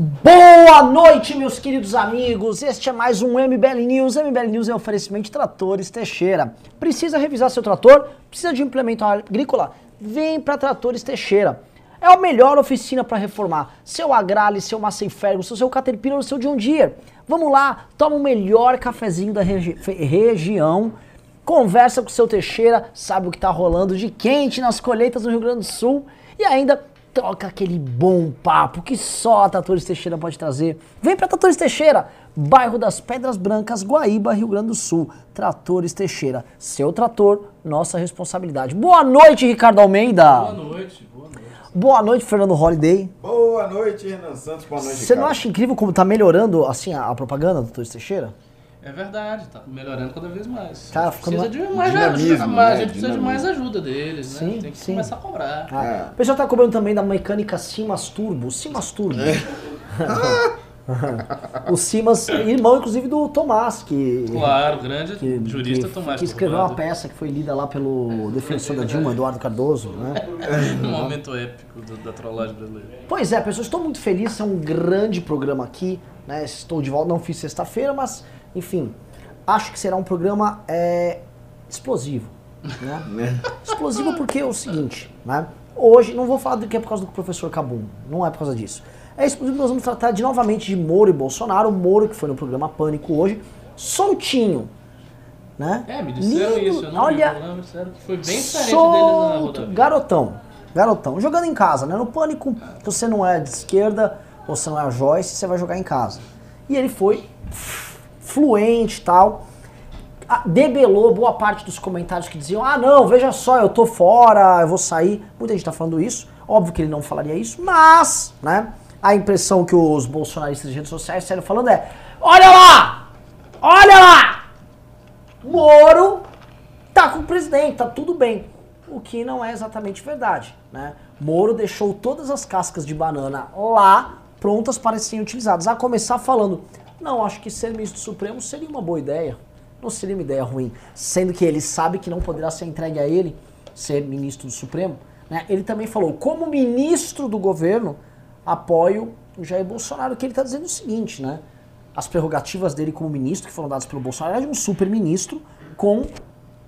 Boa noite, meus queridos amigos. Este é mais um MBL News. MBL News é um oferecimento de Tratores Teixeira. Precisa revisar seu trator? Precisa de implemento agrícola? Vem para Tratores Teixeira. É a melhor oficina para reformar seu Agrale, seu Massey Ferguson, seu Caterpillar, seu John Deere. Vamos lá, toma o melhor cafezinho da regi região, conversa com o seu Teixeira, sabe o que está rolando de quente nas colheitas do Rio Grande do Sul e ainda troca aquele bom papo que só a Tratores Teixeira pode trazer. Vem para Tratores Teixeira, bairro das Pedras Brancas, Guaíba, Rio Grande do Sul. Tratores Teixeira, seu trator, nossa responsabilidade. Boa noite, Ricardo Almeida. Boa noite, boa noite. Boa noite, Fernando Holiday. Boa noite, Renan Santos. Boa noite, Você não acha incrível como tá melhorando assim a, a propaganda do Tratores Teixeira? É verdade, tá melhorando cada vez mais. Tá A precisa de mais dinamismo, ajuda, mas a né? gente precisa de Dinamismo. mais ajuda deles, né? Sim, Tem que sim. começar a cobrar. Ah, É. O pessoal tá cobrando também da mecânica Simas Turbo. Simas Turbo. o Simas, irmão inclusive do Tomás, que, Claro, grande que, jurista que, Tomás que escreveu uma peça que foi lida lá pelo defensor da Dilma, Eduardo Cardoso, né? Um momento épico do- da trollagem brasileira. Pois é, pessoal, estou muito feliz, é um grande programa aqui, né? Estou de volta, não fiz sexta-feira, mas, enfim, acho que será um programa é, explosivo, né? explosivo porque é o seguinte, né? Hoje, não vou falar do que é por causa do professor Cabum, não é por causa disso. É explosivo nós vamos tratar de novamente de Moro e Bolsonaro, o Moro que foi no programa Pânico hoje, soltinho, né? É, me disseram Lindo, isso, eu não olha, vi o programa, me disseram que foi bem diferente dele na Solto, rodovia. garotão, garotão, jogando em casa, né? No pânico, que você não é de esquerda, ou você não é a Joyce, você vai jogar em casa. E ele foi fluente tal. Debelou boa parte dos comentários que diziam: ah, não, veja só, eu tô fora, eu vou sair. Muita gente tá falando isso. Óbvio que ele não falaria isso, mas, né? A impressão que os bolsonaristas de redes sociais saíram falando é: olha lá! Olha lá! Moro tá com o presidente, tá tudo bem. O que não é exatamente verdade, né? Moro deixou todas as cascas de banana lá, prontas para serem utilizadas. A começar falando, não, acho que ser ministro do Supremo seria uma boa ideia. Não seria uma ideia ruim. Sendo que ele sabe que não poderá ser entregue a ele ser ministro do Supremo. Né? Ele também falou, como ministro do governo, apoio o Jair Bolsonaro, que ele está dizendo o seguinte, né? As prerrogativas dele como ministro, que foram dadas pelo Bolsonaro, é de um super ministro com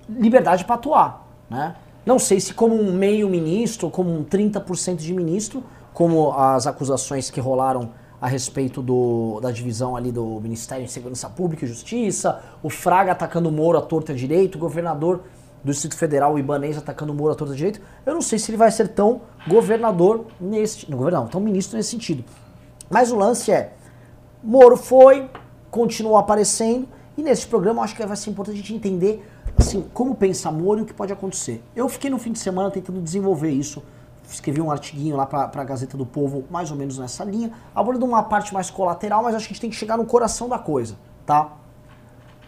liberdade para atuar, né? Não sei se como um meio ministro, como um 30% de ministro, como as acusações que rolaram a respeito do, da divisão ali do Ministério de Segurança Pública e Justiça, o Fraga atacando o Moro à torta direito, o governador do Distrito Federal, o Ibanez, atacando o Moro à torta direito. Eu não sei se ele vai ser tão governador nesse... Não, governador, tão ministro nesse sentido. Mas o lance é, Moro foi, continuou aparecendo, e nesse programa acho que vai ser importante a gente entender assim, como pensa Moro e o que pode acontecer. Eu fiquei no fim de semana tentando desenvolver isso, escrevi um artiguinho lá para a Gazeta do Povo, mais ou menos nessa linha, abordando uma parte mais colateral, mas acho que a gente tem que chegar no coração da coisa, tá?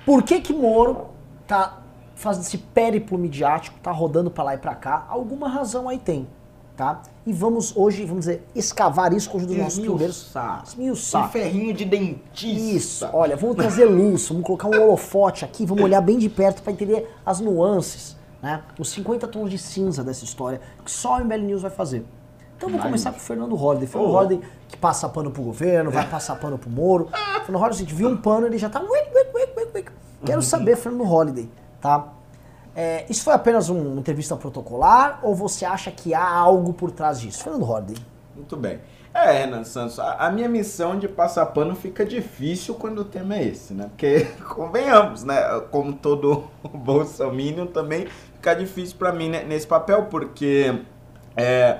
Por que que Moro tá fazendo esse périplo midiático, tá rodando para lá e para cá? Alguma razão aí tem, tá? E vamos hoje, vamos dizer, escavar isso com ajuda dos nossos primeiros... Esmiuçar. Esmiuçar. Um ferrinho de dentista. Isso, olha, vamos trazer luz, vamos colocar um holofote aqui, vamos olhar bem de perto para entender as nuances, né? Os 50 tons de cinza dessa história, que só o MBL News vai fazer. Então vamos começar com o Fernando Holliday. Fernando Oh. Holliday que passa pano pro governo, vai passar pano pro Moro. Fernando Holliday, a gente viu um pano, ele já tá... Quero saber, Fernando Holliday, tá? É, isso foi apenas um- uma entrevista protocolar ou você acha que há algo por trás disso? Fernando Holliday. Muito bem. É, Renan Santos, a, a minha missão de passar pano fica difícil quando o tema é esse, né? Porque, convenhamos, né? Como todo bolsominion, também fica difícil pra mim né, nesse papel, porque é,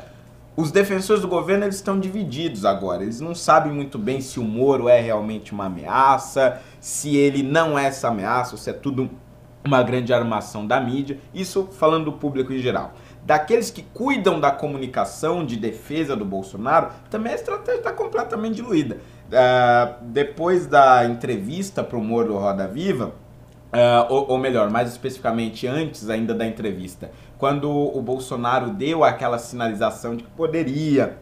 os defensores do governo eles estão divididos agora. Eles não sabem muito bem se o Moro é realmente uma ameaça, se ele não é essa ameaça, ou se é tudo uma grande armação da mídia. Isso falando do público em geral. Daqueles que cuidam da comunicação de defesa do Bolsonaro, também a estratégia está completamente diluída. Ah, depois da entrevista para o Moro Roda Viva, ah, ou, ou melhor, mais especificamente antes ainda da entrevista, quando o Bolsonaro deu aquela sinalização de que poderia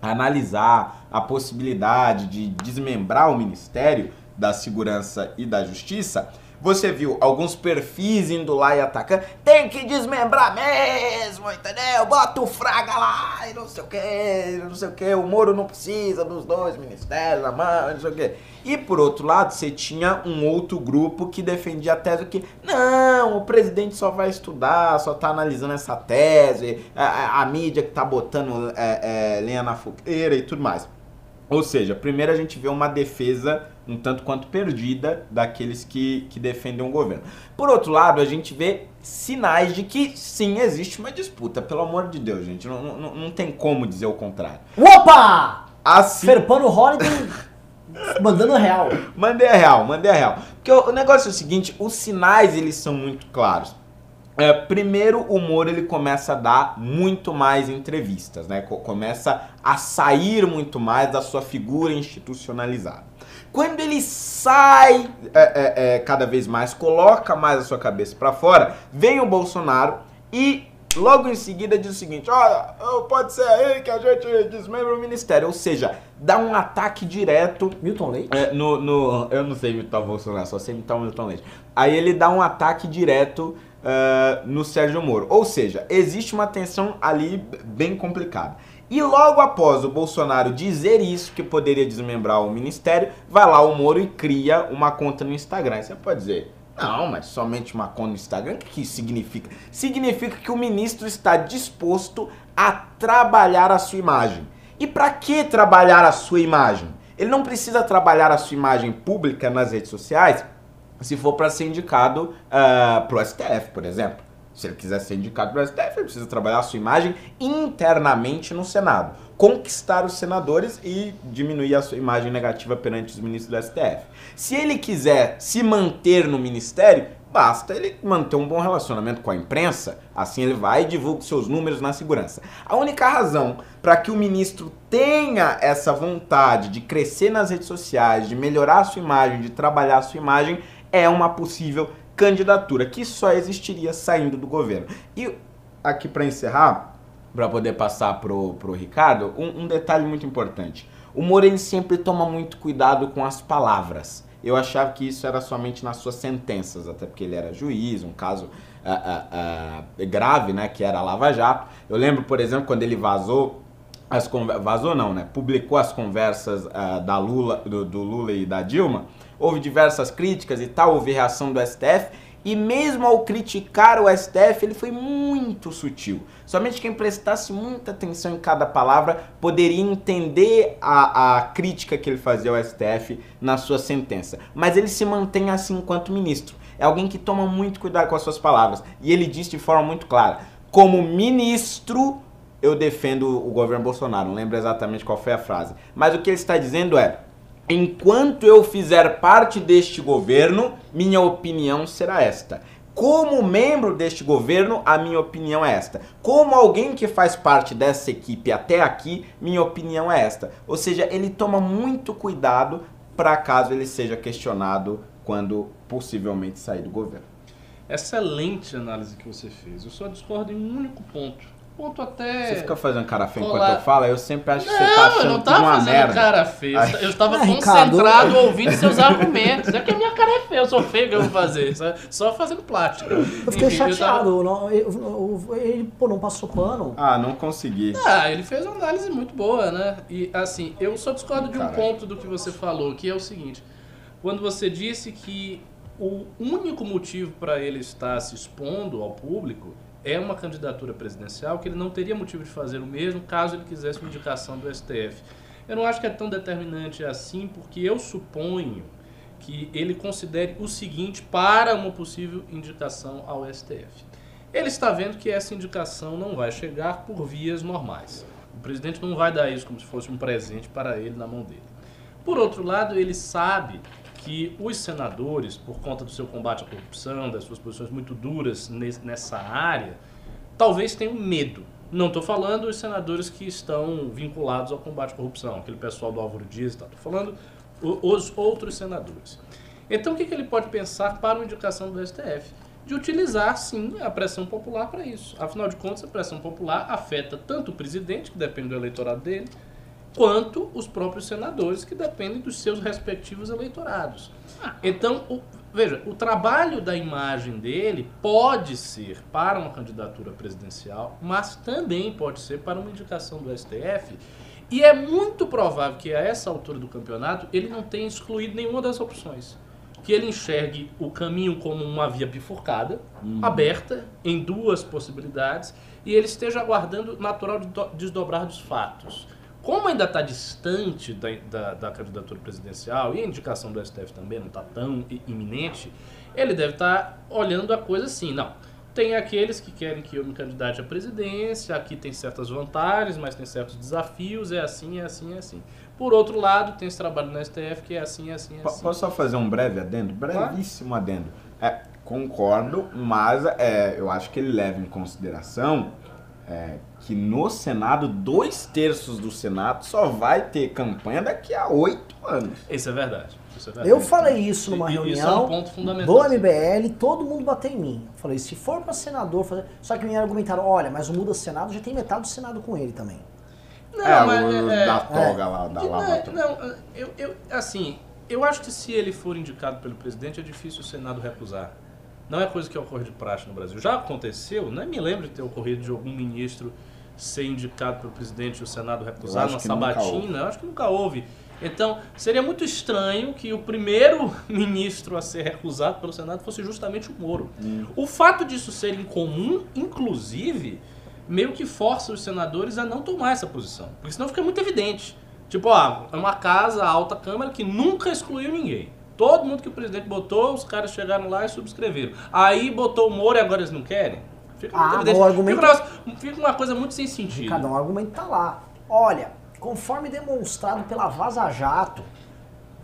analisar a possibilidade de desmembrar o Ministério da Segurança e da Justiça, você viu alguns perfis indo lá e atacando. Tem que desmembrar mesmo, entendeu? Bota o fraga lá e não sei o que, não sei o que. O Moro não precisa dos dois ministérios na mão, não sei o que. E por outro lado, você tinha um outro grupo que defendia a tese que não, o presidente só vai estudar, só tá analisando essa tese, a, a, a mídia que tá botando é, é, lenha na fogueira e tudo mais. Ou seja, primeiro a gente vê uma defesa um tanto quanto perdida daqueles que, que defendem o governo. Por outro lado, a gente vê sinais de que sim, existe uma disputa. Pelo amor de Deus, gente, não, não, não tem como dizer o contrário. Opa! Assim, Ferpano Holiday mandando real. mandei a real, mandei a real. Porque o, o negócio é o seguinte, os sinais eles são muito claros. É, primeiro, o Moro ele começa a dar muito mais entrevistas, né? Co- Começa a sair muito mais da sua figura institucionalizada. Quando ele sai é, é, é, cada vez mais, coloca mais a sua cabeça para fora, vem o Bolsonaro e logo em seguida diz o seguinte: olha, pode ser aí que a gente desmembra o ministério. Ou seja, dá um ataque direto Milton Leite? é, no, no- eu não sei imitar o Bolsonaro, só sei imitar o Milton Leite. Aí ele dá um ataque direto ah, no Sérgio Moro. Ou seja, existe uma tensão ali bem complicada. E logo após o Bolsonaro dizer isso, que poderia desmembrar o ministério, vai lá o Moro e cria uma conta no Instagram. Você pode dizer, não, mas somente uma conta no Instagram? O que significa? Significa que o ministro está disposto a trabalhar a sua imagem. E para que trabalhar a sua imagem? Ele não precisa trabalhar a sua imagem pública nas redes sociais se for para ser indicado uh, pro STF, por exemplo. Se ele quiser ser indicado pro STF, ele precisa trabalhar a sua imagem internamente no Senado. Conquistar os senadores e diminuir a sua imagem negativa perante os ministros do STF. Se ele quiser se manter no ministério, basta ele manter um bom relacionamento com a imprensa, assim ele vai e divulga seus números na segurança. A única razão para que o ministro tenha essa vontade de crescer nas redes sociais, de melhorar a sua imagem, de trabalhar a sua imagem, é uma possível candidatura que só existiria saindo do governo. E aqui para encerrar, para poder passar pro, pro Ricardo, um, um detalhe muito importante. O Moro sempre toma muito cuidado com as palavras. Eu achava que isso era somente nas suas sentenças, até porque ele era juiz, um caso ah, ah, ah, grave, né, que era a Lava Jato. Eu lembro, por exemplo, quando ele vazou as vazou não, né? Publicou as conversas da Lula, do, do Lula e da Dilma. Houve diversas críticas e tal, houve reação do STF. E mesmo ao criticar o STF, ele foi muito sutil. Somente quem prestasse muita atenção em cada palavra poderia entender a, a crítica que ele fazia ao STF na sua sentença. Mas ele se mantém assim enquanto ministro. É alguém que toma muito cuidado com as suas palavras. E ele diz de forma muito clara: como ministro, eu defendo o governo Bolsonaro. Não lembro exatamente qual foi a frase. Mas o que ele está dizendo é: enquanto eu fizer parte deste governo, minha opinião será esta. Como membro deste governo, a minha opinião é esta. Como alguém que faz parte dessa equipe até aqui, minha opinião é esta. Ou seja, ele toma muito cuidado para caso ele seja questionado quando possivelmente sair do governo. Excelente análise que você fez. Eu só discordo em um único ponto. Ponto até. Você fica fazendo cara feia Olá. enquanto eu falo, eu sempre acho que você tá Não, eu achando não tava uma fazendo merda. cara feia. Ai. Eu estava Ricardo, concentrado eu- ouvindo seus argumentos. É que a minha cara é feia, eu sou feio que eu vou fazer. Só, só fazendo plástica. Eu fiquei Enfim, eu chateado. tava- não- eu- eu- eu- ele, pô, não passou pano. Ah, não consegui. Ah, ele fez uma análise muito boa, né? E assim, eu só discordo de um Caralho. ponto do que você falou, que é o seguinte: quando você disse que o único motivo para ele estar se expondo ao público é uma candidatura presidencial, que ele não teria motivo de fazer o mesmo caso ele quisesse uma indicação do STF. Eu não acho que é tão determinante assim, porque eu suponho que ele considere o seguinte para uma possível indicação ao STF. Ele está vendo que essa indicação não vai chegar por vias normais. O presidente não vai dar isso como se fosse um presente para ele na mão dele. Por outro lado, ele sabe que os senadores, por conta do seu combate à corrupção, das suas posições muito duras nes- nessa área, talvez tenham medo. Não estou falando os senadores que estão vinculados ao combate à corrupção, aquele pessoal do Álvaro Dias. Estou falando o- os outros senadores. Então, o que, que ele pode pensar para uma indicação do STF? De utilizar, sim, a pressão popular para isso. Afinal de contas, a pressão popular afeta tanto o presidente, que depende do eleitorado dele, quanto os próprios senadores, que dependem dos seus respectivos eleitorados. Então, o- veja, o trabalho da imagem dele pode ser para uma candidatura presidencial, mas também pode ser para uma indicação do STF. E é muito provável que a essa altura do campeonato ele não tenha excluído nenhuma das opções. Que ele enxergue o caminho como uma via bifurcada, aberta, em duas possibilidades, e ele esteja aguardando o natural do- desdobrar dos fatos. Como ainda está distante da, da, da candidatura presidencial e a indicação do STF também não está tão iminente, ele deve estar olhando a coisa assim, não. Tem aqueles que querem que eu me candidate à presidência, aqui tem certas vantagens, mas tem certos desafios, é assim, é assim, é assim. Por outro lado, tem esse trabalho no STF que é assim, é assim, é assim. Posso só fazer um breve adendo? Brevíssimo adendo. É, concordo, mas é, eu acho que ele leva em consideração é, que no Senado, dois terços do Senado só vai ter campanha daqui a oito anos. Isso é verdade. Isso é verdade. Eu falei isso numa E- reunião Isso é um ponto fundamental. do MBL, todo mundo bateu em mim. Eu Falei, se for pra senador fazer. Só que me argumentaram, olha, mas o Muda Senado já tem metade do Senado com ele também. Não, é, mas, o é, da toga lá, da Lava não, Toga. não, eu, eu, assim, eu acho que se ele for indicado pelo presidente, é difícil o Senado recusar. Não é coisa que ocorre de praxe no Brasil. Já aconteceu, não me lembro de ter ocorrido de algum ministro ser indicado pelo presidente e o Senado recusar nunca sabatina. Eu acho que nunca houve. Então, seria muito estranho que o primeiro ministro a ser recusado pelo Senado fosse justamente o Moro. O fato disso ser incomum, inclusive, meio que força os senadores a não tomar essa posição. Porque senão fica muito evidente. Tipo, ó, é uma casa, a alta Câmara, que nunca excluiu ninguém. Todo mundo que o presidente botou, os caras chegaram lá e subscreveram. Aí botou o Moro e agora eles não querem? Fica Ah, o argumento- Fica, um negócio- fica uma coisa muito sem sentido. Cada um argumento tá lá. Olha, conforme demonstrado pela Vaza Jato,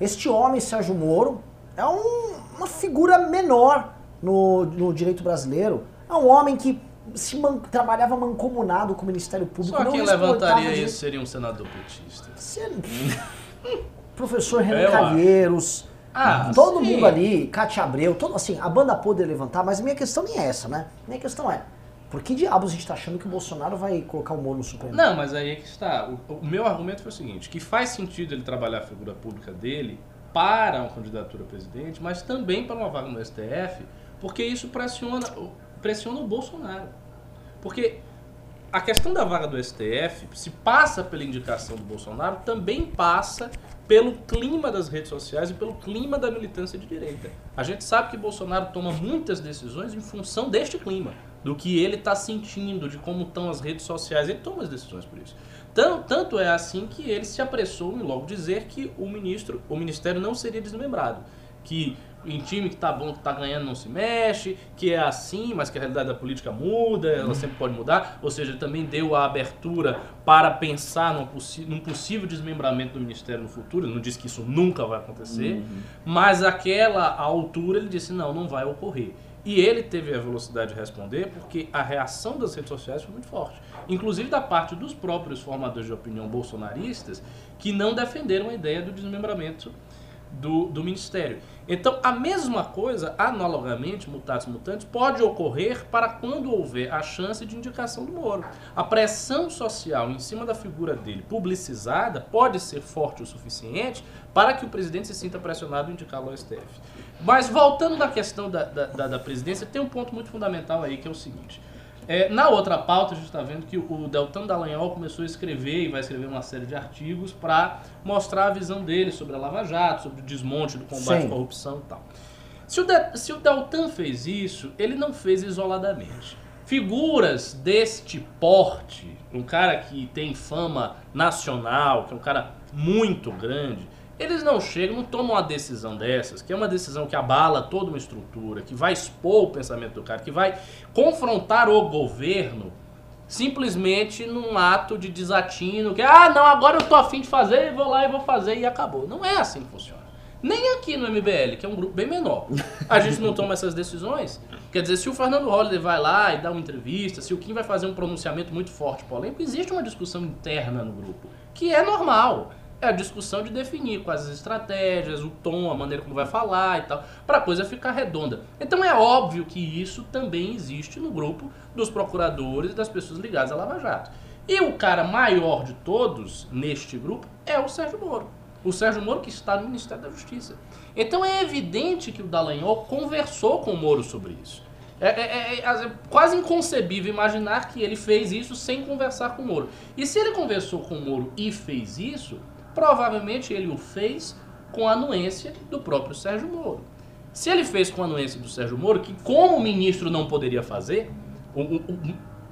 este homem, Sérgio Moro, é um- uma figura menor no, no direito brasileiro. É um homem que se man- trabalhava mancomunado com o Ministério Público. Só não quem levantaria isso seria um senador petista. Você- Professor Renan acho. Calheiros, Ah, todo sim. mundo ali, Cátia Abreu, todo, assim, a banda poder levantar, mas a minha questão nem é essa, né? Minha questão é, por que diabos a gente tá achando que o Bolsonaro vai colocar o Moro no Supremo? Não, mas aí é que está. O, o meu argumento foi o seguinte: que faz sentido ele trabalhar a figura pública dele para uma candidatura a presidente, mas também para uma vaga no STF, porque isso pressiona, pressiona o Bolsonaro. Porque a questão da vaga do STF, se passa pela indicação do Bolsonaro, também passa pelo clima das redes sociais e pelo clima da militância de direita. A gente sabe que Bolsonaro toma muitas decisões em função deste clima, do que ele está sentindo, de como estão as redes sociais. Ele toma as decisões por isso. Tan- Tanto é assim que ele se apressou em logo dizer que o ministro, o ministério não seria desmembrado, que em time que tá bom, que tá ganhando não se mexe, que é assim, mas que a realidade da política muda, ela sempre pode mudar. Ou seja, também deu a abertura para pensar num, num possível desmembramento do ministério no futuro. Ele não disse que isso nunca vai acontecer, mas aquela altura ele disse não, não vai ocorrer. E ele teve a velocidade de responder porque a reação das redes sociais foi muito forte. Inclusive da parte dos próprios formadores de opinião bolsonaristas que não defenderam a ideia do desmembramento do, do Ministério. Então, a mesma coisa, analogamente, mutatis mutandis, pode ocorrer para quando houver a chance de indicação do Moro. A pressão social em cima da figura dele, publicizada, pode ser forte o suficiente para que o presidente se sinta pressionado em indicá-lo ao STF. Mas, voltando da questão da, da- da presidência, tem um ponto muito fundamental aí, que é o seguinte. É, na outra pauta, a gente está vendo que o Deltan Dallagnol começou a escrever e vai escrever uma série de artigos para mostrar a visão dele sobre a Lava Jato, sobre o desmonte do combate Sim. à corrupção e tal. Se o, De- se o Deltan fez isso, ele não fez isoladamente. Figuras deste porte, um cara que tem fama nacional, que é um cara muito grande, eles não chegam, não tomam uma decisão dessas, que é uma decisão que abala toda uma estrutura, que vai expor o pensamento do cara, que vai confrontar o governo simplesmente num ato de desatino, que ah, não, agora eu tô afim de fazer, vou lá e vou fazer e acabou. Não é assim que funciona. Nem aqui no MBL, que é um grupo bem menor. A gente não toma essas decisões. Quer dizer, se o Fernando Holliday vai lá e dá uma entrevista, se o Kim vai fazer um pronunciamento muito forte, polêmico, existe uma discussão interna no grupo, que é normal. É a discussão de definir quais as estratégias, o tom, a maneira como vai falar e tal, para a coisa ficar redonda. Então é óbvio que isso também existe no grupo dos procuradores e das pessoas ligadas à Lava Jato. E o cara maior de todos neste grupo é o Sérgio Moro. O Sérgio Moro que está no Ministério da Justiça. Então é evidente que o Dallagnol conversou com o Moro sobre isso. É, é, é, é, quase inconcebível imaginar que ele fez isso sem conversar com o Moro. E se ele conversou com o Moro e fez isso, provavelmente ele o fez com a anuência do próprio Sérgio Moro. Se ele fez com a anuência do Sérgio Moro, que como ministro não poderia fazer, o, o,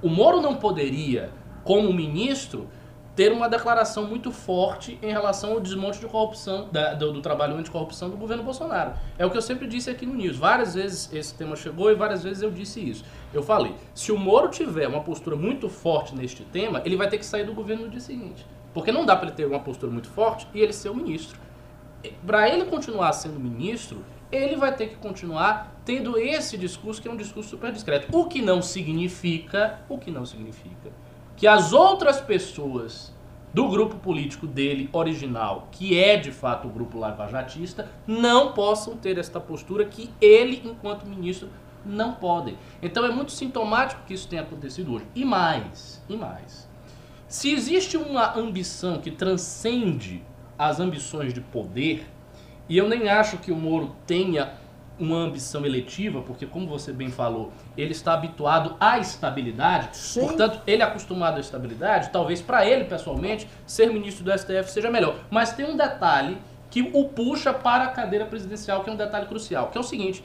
o Moro não poderia, como ministro, ter uma declaração muito forte em relação ao desmonte de corrupção, da, do, do, trabalho anticorrupção do governo Bolsonaro. É o que eu sempre disse aqui no News. Várias vezes esse tema chegou e várias vezes eu disse isso. Eu falei, se o Moro tiver uma postura muito forte neste tema, ele vai ter que sair do governo no dia seguinte. Porque não dá para ele ter uma postura muito forte e ele ser o ministro. Para ele continuar sendo ministro, ele vai ter que continuar tendo esse discurso que é um discurso super discreto. O que não significa, o que não significa que as outras pessoas do grupo político dele original, que é de fato o grupo lavajatista, não possam ter esta postura que ele, enquanto ministro, não podem. Então é muito sintomático que isso tenha acontecido hoje. E mais, e mais. Se existe uma ambição que transcende as ambições de poder, e eu nem acho que o Moro tenha uma ambição eletiva, porque como você bem falou, ele está habituado à estabilidade, Sim. portanto, ele é acostumado à estabilidade, talvez para ele pessoalmente ser ministro do STF seja melhor. Mas tem um detalhe que o puxa para a cadeira presidencial, que é um detalhe crucial, que é o seguinte: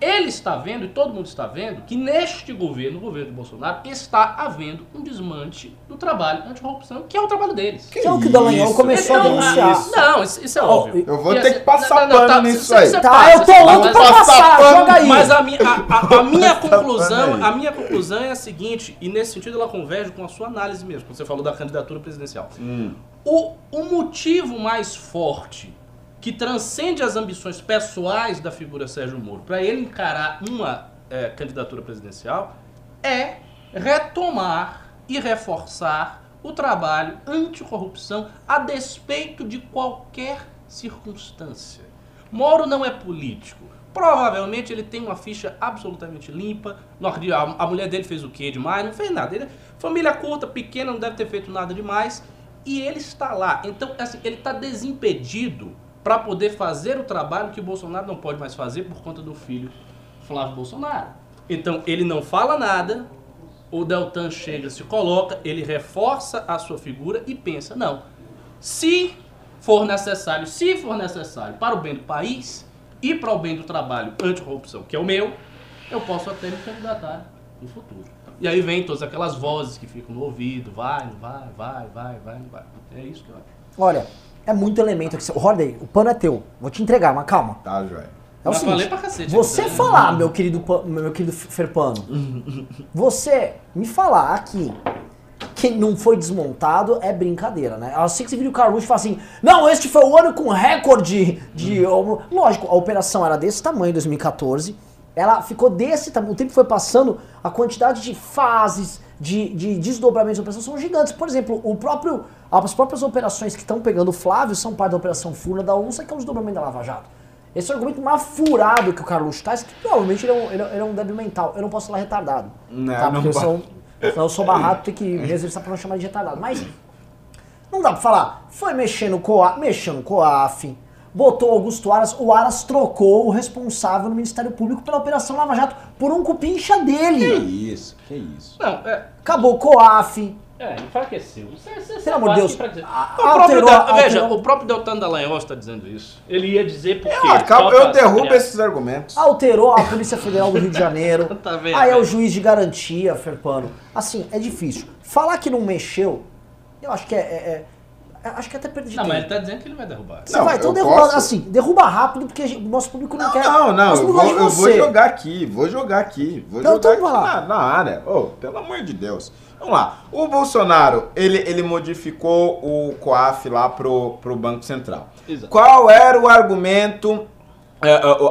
ele está vendo, e todo mundo está vendo, que neste governo, o governo do Bolsonaro, está havendo um desmanche do trabalho anti-corrupção, que é o trabalho deles. Que é o que o Dallagnol começou então, a denunciar. Não, isso, isso é óbvio. Eu vou ter que passar não, não, pano tá, nisso aí. Tá, passa, eu tô louco pra passar, pano, joga aí. Mas a minha, a, a, a minha conclusão, a minha conclusão é a seguinte, e nesse sentido ela converge com a sua análise mesmo, quando você falou da candidatura presidencial. Hum. O, o motivo mais forte que transcende as ambições pessoais da figura Sérgio Moro para ele encarar uma é, candidatura presidencial é retomar e reforçar o trabalho anticorrupção a despeito de qualquer circunstância. Moro não é político. Provavelmente ele tem uma ficha absolutamente limpa. A mulher dele fez o quê demais? Não fez nada. Ele, família curta, pequena, não deve ter feito nada demais. E ele está lá. Então, assim, ele está desimpedido para poder fazer o trabalho que o Bolsonaro não pode mais fazer por conta do filho Flávio Bolsonaro. Então ele não fala nada, o Deltan chega, se coloca, ele reforça a sua figura e pensa: não, se for necessário, se for necessário para o bem do país e para o bem do trabalho anticorrupção, que é o meu, eu posso até me candidatar no futuro. E aí vem todas aquelas vozes que ficam no ouvido, vai, vai, vai, vai, vai, vai. É isso que eu acho. Olha, é muito elemento aqui. Holiday, o pano é teu. Vou te entregar, mas calma. Tá, joia. É o seguinte, cacete, você falar, meu querido, meu querido Ferpano, você me falar aqui que não foi desmontado é brincadeira, né? Sei que você viu o Carluxo e fala assim, não, este foi o ano com recorde de... Lógico, a operação era desse tamanho em 2014, ela ficou desse tamanho, o tempo foi passando, a quantidade de fases, de, de desdobramentos de operação são gigantes. Por exemplo, o próprio, as próprias operações que estão pegando o Flávio são parte da Operação Furna da Onça, que é um desdobramento da Lava Jato. Esse é o argumento mais furado que o Carlos traz, que provavelmente ele é, um, ele, é, um débil mental. Eu não posso falar retardado. Não, tá? Porque não eu, sou, eu sou barrato, tem que me exercitar pra não chamar de retardado. Mas não dá pra falar. Foi mexendo no COAF, mexeu no COAF, botou Augusto Aras, o Aras trocou o responsável no Ministério Público pela Operação Lava Jato por um cupincha dele. Que isso, que isso. Não, é... Acabou o COAF. É, enfraqueceu. Você, você Pelo amor de Deus. Alterou, alterou, veja, o próprio Deltan Dallagnol está dizendo isso. Ele ia dizer por quê. Eu, acabo, eu derrubo esses argumentos. Alterou a Polícia Federal do Rio de Janeiro. tá vendo, aí é o juiz de garantia, Ferpano. Assim, é difícil. Falar que não mexeu, eu acho que é, é, é Acho que até perdi Não, tempo. mas ele tá dizendo que ele vai derrubar. Você não, vai, então derruba posso... assim, derruba rápido, porque o nosso público não, não quer. Não, não, eu vou, eu vou, jogar aqui, vou jogar aqui. Vou então, jogar então, aqui na, na, área. Oh, pelo amor de Deus. Vamos lá. O Bolsonaro, ele, ele modificou o COAF lá pro, pro Banco Central. Exato. Qual era o argumento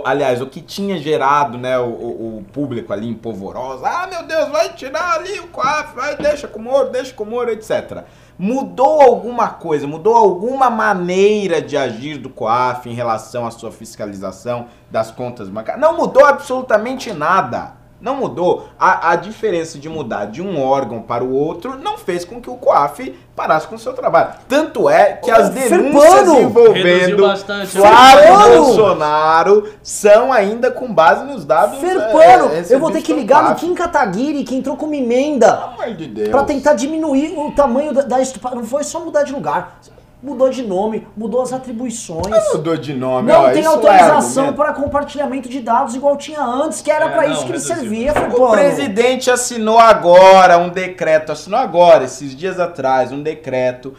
aliás, o que tinha gerado né, o, o, público ali em polvorosa, ah meu Deus, vai tirar ali o COAF, vai, deixa com o Moro, deixa com o Moro, etc. Mudou alguma coisa, mudou alguma maneira de agir do COAF em relação à sua fiscalização das contas bancárias? Não mudou absolutamente nada. Não mudou. A, a diferença de mudar de um órgão para o outro não fez com que o COAF parasse com o seu trabalho. Tanto é que as denúncias Firpano! Envolvendo bastante. Flávio Firpano! Bolsonaro são ainda com base nos dados. Ferpano, é, eu vou ter que ligar no Kim Kataguiri, que entrou com uma emenda. Pelo amor de Deus. pra tentar diminuir o tamanho da, da estupa- Não foi só mudar de lugar. Mudou de nome, mudou as atribuições. Mudou de nome, Não ó, tem é autorização argumento. para compartilhamento de dados igual tinha antes, que era É, pra não, isso que ele reduziu. servia, O presidente assinou agora um decreto, assinou agora, esses dias atrás, um decreto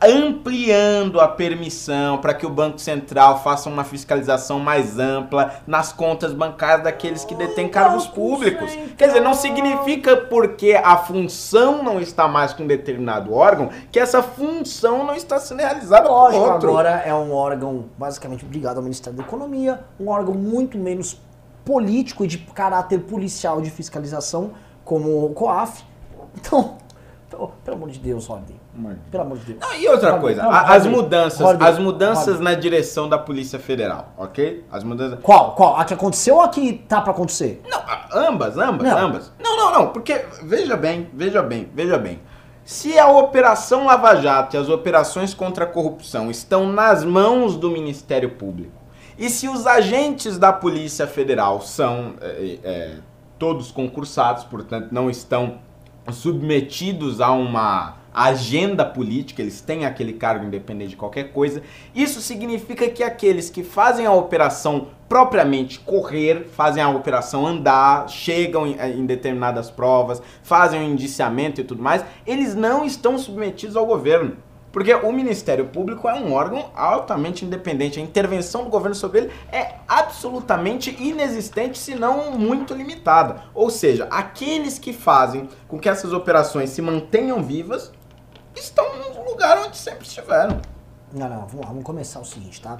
ampliando a permissão para que o Banco Central faça uma fiscalização mais ampla nas contas bancárias daqueles que detêm cargos públicos. Central. Quer dizer, não significa porque a função não está mais com um determinado órgão que essa função não está sendo realizada por Lógico, outro. agora é um órgão basicamente ligado ao Ministério da Economia, um órgão muito menos político e de caráter policial de fiscalização, como o COAF. Então, pelo, pelo amor de Deus, Rodney. Pelo amor de Deus. Não, e outra Rodney, coisa, a- as Rodney, mudanças, Rodney, as mudanças Rodney. na direção da Polícia Federal, ok? As mudanças. Qual? Qual? A que aconteceu ou a que tá pra acontecer? Não, ambas, ambas, Não. ambas. Não, não, não, porque veja bem, veja bem, veja bem. Se a Operação Lava Jato e as operações contra a corrupção estão nas mãos do Ministério Público, e se os agentes da Polícia Federal são é, é, todos concursados, portanto não estão submetidos a uma agenda política, eles têm aquele cargo independente de qualquer coisa. Isso significa que aqueles que fazem a operação propriamente correr, fazem a operação andar, chegam em, em determinadas provas, fazem o indiciamento e tudo mais, eles não estão submetidos ao governo. Porque o Ministério Público é um órgão altamente independente. A intervenção do governo sobre ele é absolutamente inexistente, se não muito limitada. Ou seja, aqueles que fazem com que essas operações se mantenham vivas estão no lugar onde sempre estiveram. Não, não, vamos lá, vamos começar o seguinte, tá?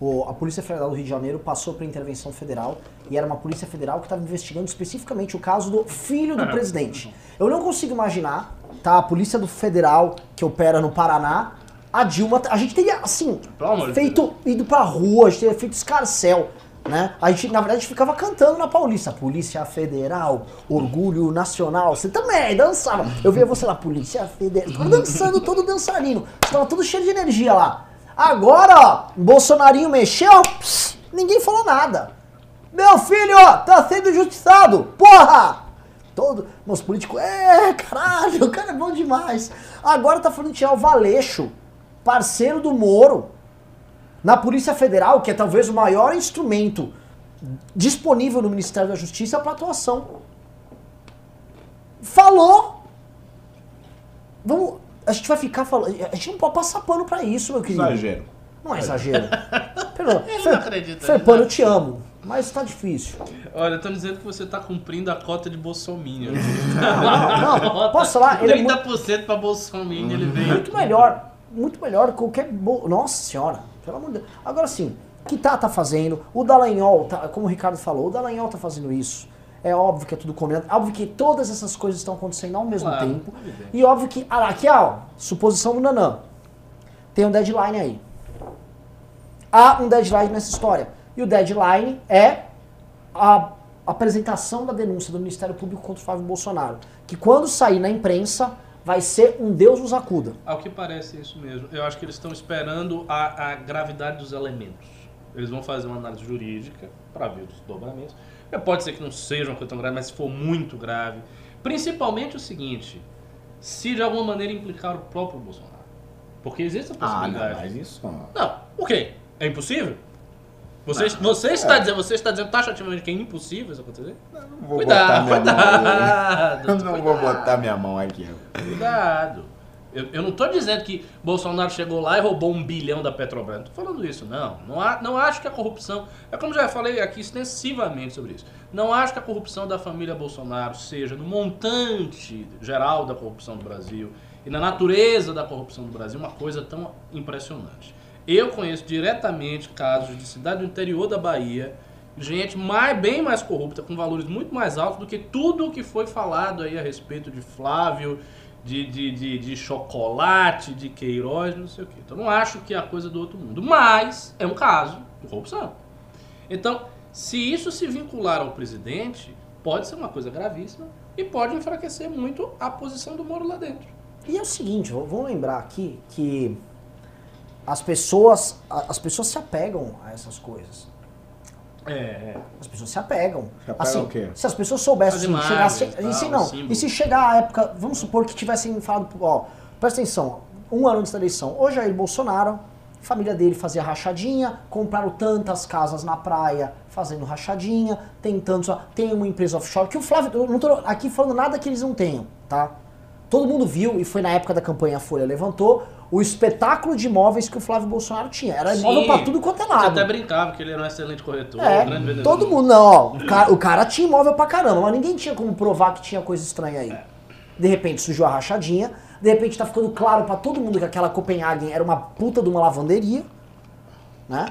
O- a Polícia Federal do Rio de Janeiro passou para intervenção federal e era uma Polícia Federal que estava investigando especificamente o caso do filho do presidente. Eu não consigo imaginar, tá? A Polícia do Federal que opera no Paraná, a Dilma, a gente teria, assim, Pelo feito, ido pra rua, a gente teria feito escarcel. Né? A gente, na verdade, ficava cantando na Paulista. Polícia Federal, Orgulho Nacional. Você também dançava. Eu via você lá, Polícia Federal. Tava dançando todo dançarino. Tava todo cheio de energia lá. Agora, ó, Bolsonarinho mexeu, pss, ninguém falou nada. Meu filho, ó, tá sendo injustiçado. Porra! Todo. Meus políticos. É, caralho, o cara é bom demais. Agora tá falando de Valeixo, parceiro do Moro na Polícia Federal, que é talvez o maior instrumento disponível no Ministério da Justiça para atuação. Falou. Vamos, a gente vai ficar falando, a gente não pode passar pano para isso, meu querido. Exagero. Não é exagero. Perdão. Ele Fer- não acredita Ferpano, nisso. eu te amo, mas tá difícil. Olha, estão dizendo que você tá cumprindo a cota de Bolsonaro. Não, não, posso falar? Ele é muito, 30% pra Bolsonaro, ele veio. muito melhor, muito melhor que qualquer. Bo... Nossa senhora, pelo amor de Deus. Agora sim, que tá, tá fazendo. O Dallagnol, tá, como o Ricardo falou, o Dallagnol tá fazendo isso. É óbvio que é tudo combinado. É óbvio que todas essas coisas estão acontecendo ao mesmo Claro, tempo. E óbvio que. Ah, aqui, ó, suposição do Nanã. Tem um deadline aí. Há um deadline nessa história. E o deadline é a apresentação da denúncia do Ministério Público contra o Flávio Bolsonaro. Que quando sair na imprensa, vai ser um Deus nos acuda. Ao que parece é isso mesmo. Eu acho que eles estão esperando a, a gravidade dos elementos. Eles vão fazer uma análise jurídica para ver os dobramentos. É, Pode ser que não seja uma coisa tão grave, mas se for muito grave. Principalmente o seguinte: se de alguma maneira implicar o próprio Bolsonaro. Porque existe a Ah, não, possibilidade. mas isso. Não, o quê? É impossível? Você, você, é. está dizendo, você está dizendo taxativamente que é impossível isso acontecer? Não vou Cuidado, botar minha mão. cuidado. Não vou botar minha mão aqui. Cuidado. Eu, eu não estou dizendo que Bolsonaro chegou lá e roubou um bilhão da Petrobras. Não estou falando isso, não. Não, há- não acho que a corrupção. É como já falei aqui extensivamente sobre isso. Não acho que a corrupção da família Bolsonaro seja no montante geral da corrupção do Brasil e na natureza da corrupção do Brasil uma coisa tão impressionante. Eu conheço diretamente casos de cidade do interior da Bahia, gente mais, bem mais corrupta, com valores muito mais altos do que tudo o que foi falado aí a respeito de Flávio, de, de, de, de chocolate, de Queiroz, não sei o quê. Então não acho que é a coisa do outro mundo. Mas é um caso de corrupção. Então, se isso se vincular ao presidente, pode ser uma coisa gravíssima e pode enfraquecer muito a posição do Moro lá dentro. E é o seguinte, vamos lembrar aqui que as pessoas, as pessoas se apegam a essas coisas. É, As pessoas se apegam. Se apegam assim, ao quê? Se as pessoas soubessem, assim, imagens, chegasse, tal, e se não, e se chegar a época, vamos supor que tivessem falado, ó, presta atenção, um ano antes da eleição, o Jair Bolsonaro, a família dele fazia rachadinha, compraram tantas casas na praia fazendo rachadinha, tem tantos, tem uma empresa offshore, que o Flávio, eu não tô aqui falando nada que eles não tenham, tá? Todo mundo viu, e foi na época da campanha a Folha levantou, o espetáculo de imóveis que o Flávio Bolsonaro tinha. Era imóvel Sim. pra tudo quanto é Você lado. até brincava que ele era um excelente corretor, É, um grande vendedor. todo mundo, não, ó, o cara, o cara tinha imóvel pra caramba, mas ninguém tinha como provar que tinha coisa estranha aí. De repente surgiu a rachadinha, de repente tá ficando claro pra todo mundo que aquela Copenhagen era uma puta de uma lavanderia, né?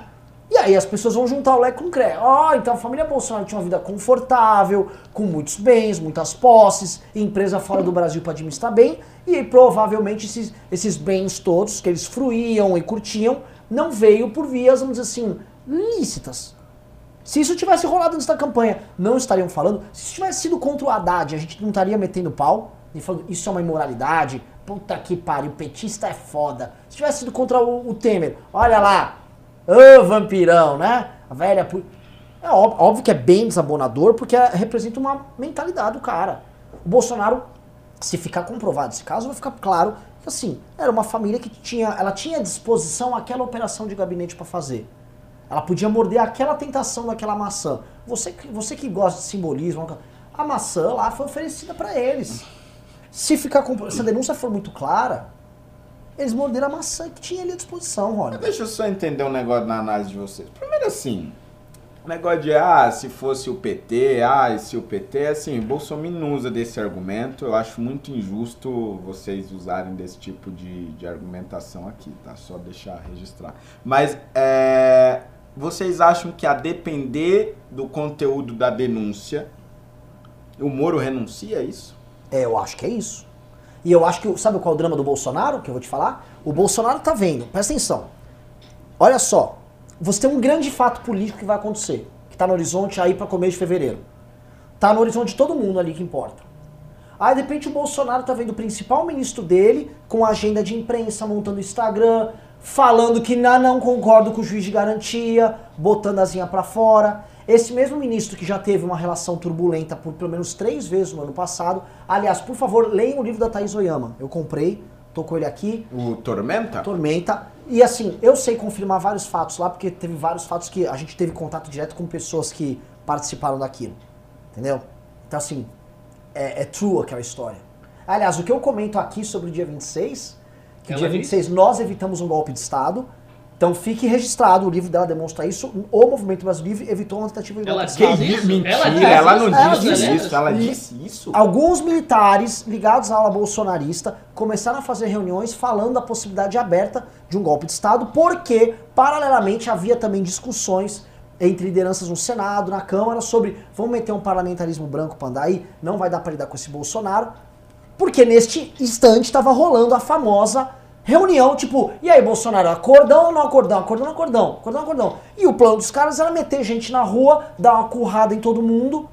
E aí as pessoas vão juntar o leque com o cré. Ó, então a família Bolsonaro tinha uma vida confortável, com muitos bens, muitas posses, empresa fora do Brasil para administrar bem, e aí, provavelmente esses, esses bens todos que eles fruíam e curtiam não veio por vias, vamos dizer assim, lícitas. Se isso tivesse rolado antes da campanha, não estariam falando. Se isso tivesse sido contra o Haddad, a gente não estaria metendo pau e falando isso é uma imoralidade. Puta que pariu, petista é foda. Se tivesse sido contra o, o Temer, olha lá, ô vampirão, né? A velha. pu- É ó- óbvio que é bem desabonador, porque é- representa uma mentalidade do cara. O Bolsonaro, se ficar comprovado esse caso, vai ficar claro que assim, era uma família que tinha. Ela tinha disposição aquela operação de gabinete para fazer. Ela podia morder aquela tentação daquela maçã. Você, você que gosta de simbolismo, a maçã lá foi oferecida para eles. Se ficar se a denúncia for muito clara, eles morderam a maçã que tinha ali à disposição, Rony. deixa eu só entender um negócio na análise de vocês. Primeiro assim, o negócio de, ah, se fosse o PT, ah, e se o PT, assim, Bolsonaro não usa desse argumento, eu acho muito injusto vocês usarem desse tipo de, de argumentação aqui, tá? Só deixar registrar. Mas, é, vocês acham que a depender do conteúdo da denúncia, o Moro renuncia a isso? É, eu acho que é isso. E eu acho que, sabe qual é o drama do Bolsonaro, que eu vou te falar? O Bolsonaro tá vendo, presta atenção. Olha só, você tem um grande fato político que vai acontecer, que tá no horizonte aí para começo de fevereiro. Tá no horizonte de todo mundo ali que importa. Aí de repente o Bolsonaro tá vendo o principal ministro dele com agenda de imprensa, montando Instagram, falando que não, não concordo com o juiz de garantia, botando a zinha pra fora. Esse mesmo ministro que já teve uma relação turbulenta por pelo menos três vezes no ano passado. Aliás, por favor, leiam o livro da Thaís Oyama. Eu comprei, tô com ele aqui. O Tormenta? Tormenta. E assim, eu sei confirmar vários fatos lá, porque teve vários fatos que a gente teve contato direto com pessoas que participaram daquilo. Entendeu? Então, assim, é, é true aquela história. Aliás, o que eu comento aqui sobre o dia 26, que Ela dia disse? 26 nós evitamos um golpe de Estado. Então fique registrado, o livro dela demonstra isso. O Movimento Brasil Livre evitou uma tentativa de Ela golpe de Ela Estado. disse isso? Mentira, Ela ela, disse não isso? disse Ela isso. Ela disse. disse isso? Alguns militares ligados à ala bolsonarista começaram a fazer reuniões falando da possibilidade aberta de um golpe de Estado, porque, paralelamente, havia também discussões entre lideranças no Senado, na Câmara, sobre vamos meter um parlamentarismo branco para andar aí, não vai dar para lidar com esse Bolsonaro, porque neste instante estava rolando a famosa reunião, tipo, e aí, Bolsonaro, acordão ou não acordão? Acordão acordão? Acordão acordão? E o plano dos caras era meter gente na rua, dar uma currada em todo mundo,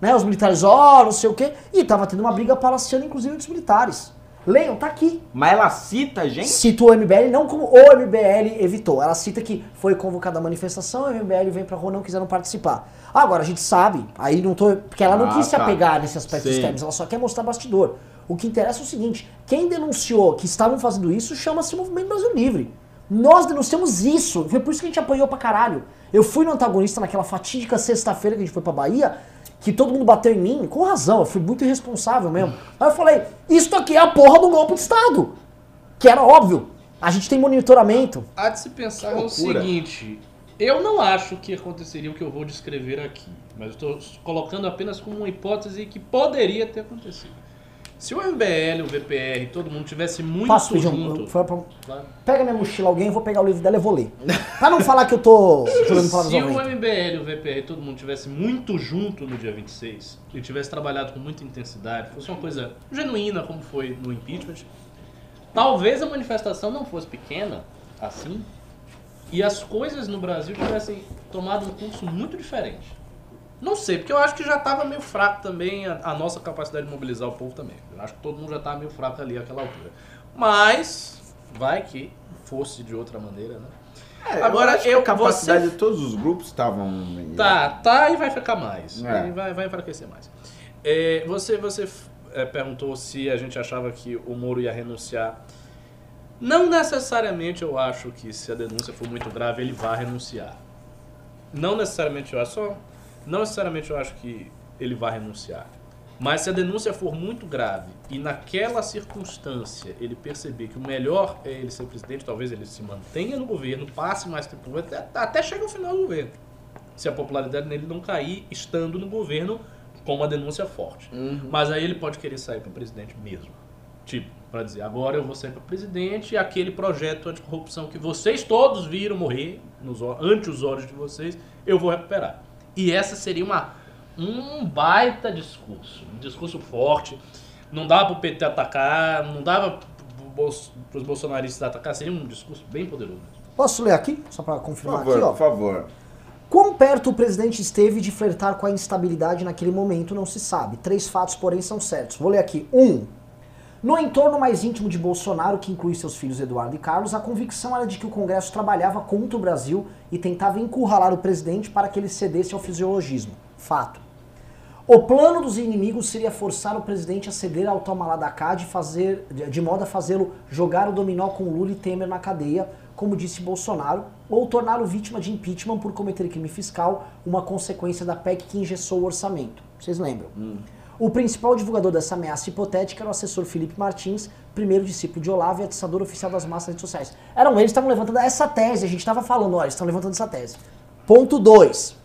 né? Os militares, ó, não sei o quê, e tava tendo uma briga palaciana, inclusive, dos militares. Leiam, tá aqui. Mas ela cita, gente? Cita o MBL, não como o MBL evitou. Ela cita que foi convocada a manifestação, o MBL vem pra rua, não quiseram participar. Agora, a gente sabe, aí não tô. Porque ela não Ah, quis se tá. apegar nesse aspecto externo, ela só quer mostrar bastidor. O que interessa é o seguinte: quem denunciou que estavam fazendo isso chama-se Movimento Brasil Livre. Nós denunciamos isso. Foi por isso que a gente apanhou pra caralho. Eu fui no antagonista naquela fatídica sexta-feira que a gente foi pra Bahia, que todo mundo bateu em mim, com razão, eu fui muito irresponsável mesmo. Aí eu falei, isso aqui é a porra do golpe de Estado. Que era óbvio. A gente tem monitoramento. Há de se pensar no loucura. seguinte: eu não acho que aconteceria o que eu vou descrever aqui, mas estou colocando apenas como uma hipótese que poderia ter acontecido. Se o MBL, o VPR, todo mundo tivesse muito Posso pedir junto. um. Foi pra- Claro. Pega minha mochila alguém, eu vou pegar o livro dela e vou ler. Pra não falar que eu tô jogando palavras Se o. MBL, o VPR, todo mundo tivesse muito junto no dia 26 e tivesse trabalhado com muita intensidade, fosse uma coisa genuína como foi no impeachment, talvez a manifestação não fosse pequena assim e as coisas no Brasil tivessem tomado um curso muito diferente. Não sei, porque eu acho que já estava meio fraco também a, a, nossa capacidade de mobilizar o povo também. Eu acho que todo mundo já estava meio fraco ali àquela altura. Mas, vai que fosse de outra maneira, né? É, Agora, eu, a capacidade você... de todos os grupos estavam. Tá, tá e vai ficar mais. É. Vai, vai enfraquecer mais. É, você você é, perguntou se a gente achava que o Moro ia renunciar. Não necessariamente eu acho que se a denúncia for muito grave ele vá renunciar. Não necessariamente eu acho, só não necessariamente eu acho que ele vai renunciar. Mas se a denúncia for muito grave e naquela circunstância ele perceber que o melhor é ele ser presidente, talvez ele se mantenha no governo, passe mais tempo, até, até chegue ao final do governo. Se a popularidade nele não cair estando no governo com uma denúncia forte. Uhum. Mas aí ele pode querer sair para presidente mesmo. Tipo, para dizer, agora eu vou sair para presidente e aquele projeto anticorrupção que vocês todos viram morrer nos, ante os olhos de vocês, eu vou recuperar. E essa seria uma, um baita discurso, um discurso forte. Não dava para o PT atacar, não dava para os bolsonaristas atacar, seria um discurso bem poderoso. Posso ler aqui? Só para confirmar por favor, aqui, ó. Por favor. Quão perto o presidente esteve de flertar com a instabilidade naquele momento não se sabe. Três fatos, porém, são certos. Vou ler aqui. Um. No entorno mais íntimo de Bolsonaro, que inclui seus filhos Eduardo e Carlos, a convicção era de que o Congresso trabalhava contra o Brasil e tentava encurralar o presidente para que ele cedesse ao fisiologismo. Fato. O plano dos inimigos seria forçar o presidente a ceder ao toma lá da cá de, fazer, de modo a fazê-lo jogar o dominó com Lula e Temer na cadeia, como disse Bolsonaro, ou torná-lo vítima de impeachment por cometer crime fiscal, uma consequência da PEC que engessou o orçamento. Vocês lembram? Hum. O principal divulgador dessa ameaça hipotética era o assessor Felipe Martins, primeiro discípulo de Olavo e atiçador oficial das massas redes sociais. Eram eles que estavam levantando essa tese, a gente estava falando, olha, eles estão levantando essa tese. Ponto 2.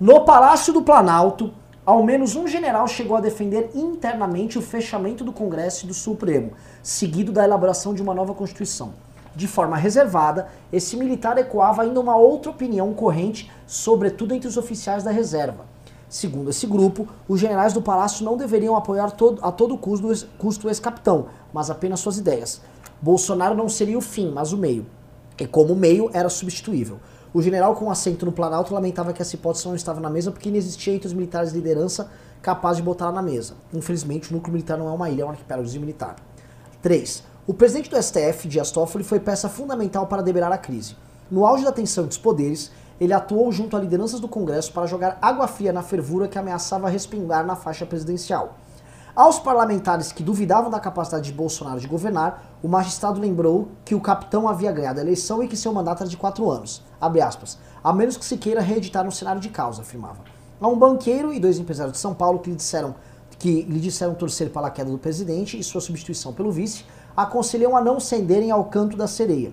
No Palácio do Planalto, ao menos um general chegou a defender internamente o fechamento do Congresso e do Supremo, seguido da elaboração de uma nova Constituição. De forma reservada, esse militar ecoava ainda uma outra opinião corrente, sobretudo entre os oficiais da reserva. Segundo esse grupo, os generais do palácio não deveriam apoiar todo, a todo custo, custo o ex-capitão, mas apenas suas ideias. Bolsonaro não seria o fim, mas o meio. E como meio, era substituível. O general com assento no Planalto lamentava que essa hipótese não estava na mesa porque não existia entre os militares de liderança capaz de botá-la na mesa. Infelizmente, o núcleo militar não é uma ilha, é um arquipélago militar. 3. O presidente do STF, Dias Toffoli, foi peça fundamental para deberar a crise. No auge da tensão dos poderes, ele atuou junto a lideranças do Congresso para jogar água fria na fervura que ameaçava respingar na faixa presidencial. Aos parlamentares que duvidavam da capacidade de Bolsonaro de governar, o magistrado lembrou que o capitão havia ganhado a eleição e que seu mandato era de quatro anos. Aspas, a menos que se queira reeditar no cenário de causa, afirmava. Há um banqueiro e dois empresários de São Paulo que lhe disseram que lhe disseram torcer pela queda do presidente e sua substituição pelo vice, aconselham a não cenderem ao canto da sereia.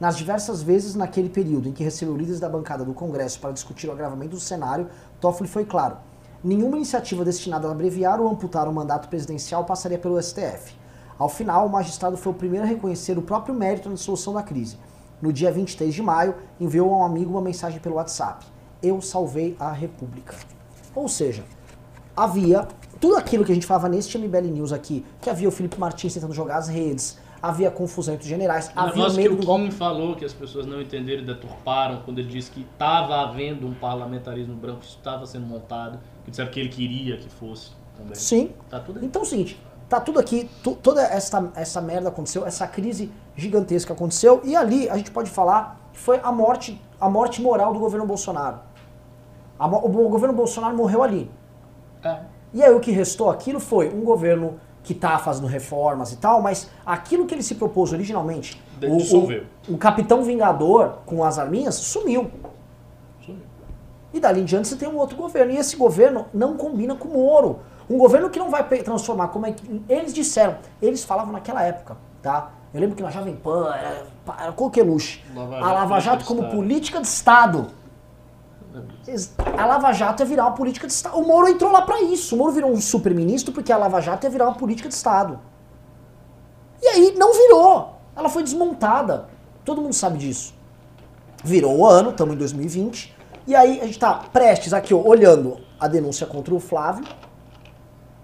Nas diversas vezes naquele período em que recebeu líderes da bancada do Congresso para discutir o agravamento do cenário, Toffoli foi claro. Nenhuma iniciativa destinada a abreviar ou amputar o mandato presidencial passaria pelo STF. Ao final, o magistrado foi o primeiro a reconhecer o próprio mérito na solução da crise. No dia 23 de maio, enviou a um amigo uma mensagem pelo WhatsApp: Eu salvei a República. Ou seja, havia tudo aquilo que a gente falava neste MBL News aqui, que havia o Felipe Martins tentando jogar as redes, havia confusão entre os generais, o havia medo que o Kim falou que as pessoas não entenderam e deturparam quando ele disse que estava havendo um parlamentarismo branco, que estava sendo montado, que disseram que ele queria que fosse também. Sim. Tá tudo aí. Então é o seguinte, tá tudo aqui, tu, toda essa, essa merda aconteceu, essa crise gigantesca aconteceu, e ali a gente pode falar que foi a morte, a morte moral do governo Bolsonaro. A, o, o governo Bolsonaro morreu ali. É. E aí o que restou aquilo foi um governo que está fazendo reformas e tal, mas aquilo que ele se propôs originalmente, o, o, o, Capitão Vingador com as arminhas sumiu. sumiu. E dali em diante você tem um outro governo. E esse governo não combina com o Moro. Um governo que não vai transformar, como é que eles disseram, eles falavam naquela época, tá? Eu lembro que na Jovem Pan era, era coqueluche. a Lava Jato como política de Estado. A Lava Jato ia virar uma política de Estado. O Moro entrou lá para isso. O Moro virou um super-ministro porque a Lava Jato ia virar uma política de Estado. E aí não virou. Ela foi desmontada. Todo mundo sabe disso. Virou o ano, estamos em 2020. E aí a gente tá prestes aqui, ó, olhando a denúncia contra o Flávio.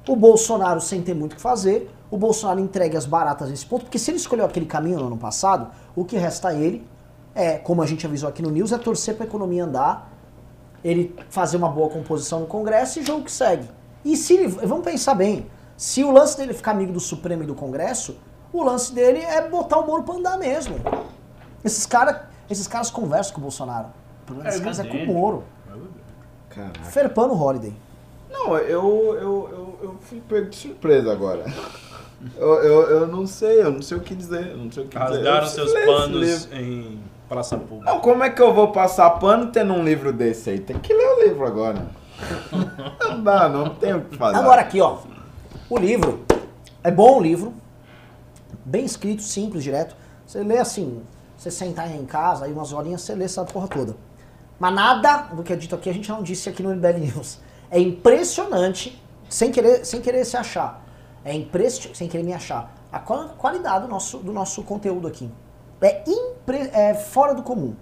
O Bolsonaro sem ter muito o que fazer. O Bolsonaro entregue as baratas nesse ponto, porque se ele escolheu aquele caminho no ano passado, o que resta a ele é, como a gente avisou aqui no News, é torcer para a economia andar ele fazer uma boa composição no Congresso e jogo que segue. E se ele, vamos pensar bem, se o lance dele ficar amigo do Supremo e do Congresso, o lance dele é botar o Moro pra andar mesmo. Esses, cara, esses caras conversam com o Bolsonaro. O problema É desses caras é com o. Moro. Caraca. Ferpano Holiday. Não, eu, eu, eu, eu fui pego de surpresa agora. Eu, eu, eu não sei, eu não sei o que dizer. Eu não sei o que dizer. Rasgaram Eu seus panos livro. em praça pública. Não, como é que eu vou passar pano tendo um livro desse aí? Tem que ler o livro agora. Não dá, não tem o que fazer. Agora aqui, ó. O livro é bom o livro, bem escrito, simples, direto. Você lê assim, você sentar em casa, aí umas horinhas, você lê essa porra toda. Mas nada do que é dito aqui a gente não disse aqui no MBL News. É impressionante, sem querer, sem querer se achar. É impressionante, sem querer me achar. A qual- qualidade do nosso, do nosso conteúdo aqui. É, impre- é fora do comum.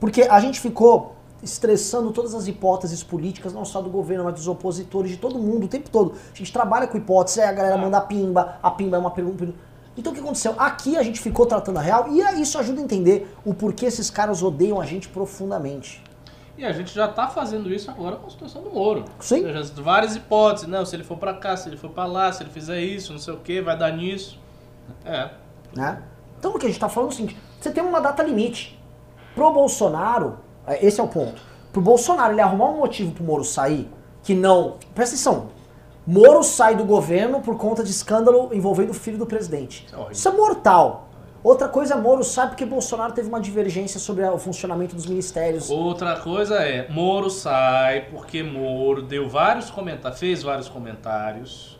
Porque a gente ficou estressando todas as hipóteses políticas, não só do governo, mas dos opositores, de todo mundo, o tempo todo. A gente trabalha com hipótese, a galera manda a pimba, a pimba é uma pergunta. Então o que aconteceu? Aqui a gente ficou tratando a real e aí isso ajuda a entender o porquê esses caras odeiam a gente profundamente. E a gente já tá fazendo isso agora com a situação do Moro. Sim. Seja, várias hipóteses. Não, se ele for pra cá, se ele for pra lá, se ele fizer isso, não sei o que, vai dar nisso. É. né? Então o que a gente tá falando é o seguinte, você tem uma data limite. Pro Bolsonaro, é, esse é o ponto. Pro Bolsonaro ele arrumar um motivo pro Moro sair, que não. Presta atenção. Moro sai do governo por conta de escândalo envolvendo o filho do presidente. Isso é é mortal. Outra coisa, Moro sai porque Bolsonaro teve uma divergência sobre o funcionamento dos ministérios. Outra coisa é, Moro sai porque Moro deu vários comentários, fez vários comentários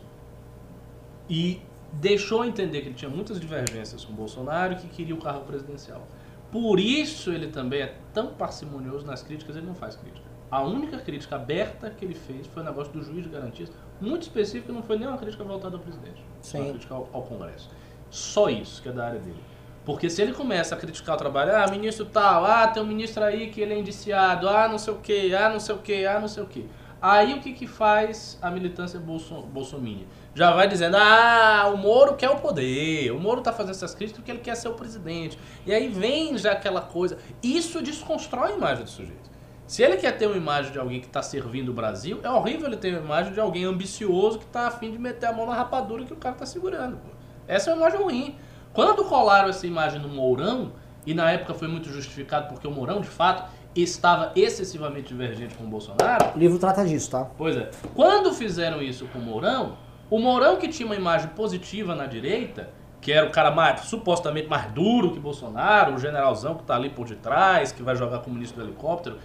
e deixou entender que ele tinha muitas divergências com o Bolsonaro e que queria o carro presidencial. Por isso ele também é tão parcimonioso nas críticas, ele não faz crítica. A única crítica aberta que ele fez foi o negócio do juiz de garantias, muito específico, não foi nem uma crítica voltada ao presidente, foi uma crítica ao, ao Congresso. Só isso que é da área dele. Porque se ele começa a criticar o trabalho, ah, ministro tal, ah, tem um ministro aí que ele é indiciado, ah, não sei o que, ah, não sei o que, ah, não sei o que. Aí o que que faz a militância bolso, bolsominion? Já vai dizendo, ah, o Moro quer o poder, o Moro tá fazendo essas críticas porque ele quer ser o presidente. E aí vem já aquela coisa. Isso desconstrói a imagem do sujeito. Se ele quer ter uma imagem de alguém que está servindo o Brasil, é horrível ele ter uma imagem de alguém ambicioso que está afim de meter a mão na rapadura que o cara está segurando. pô. Essa é uma imagem ruim. Quando colaram essa imagem no Mourão, e na época foi muito justificado porque o Mourão, de fato, estava excessivamente divergente com o Bolsonaro, O livro trata disso, tá? Pois é. Quando fizeram isso com o Mourão, o Mourão que tinha uma imagem positiva na direita, que era o cara mais, supostamente mais duro que Bolsonaro, o generalzão que tá ali por detrás, que vai jogar com o ministro do helicóptero,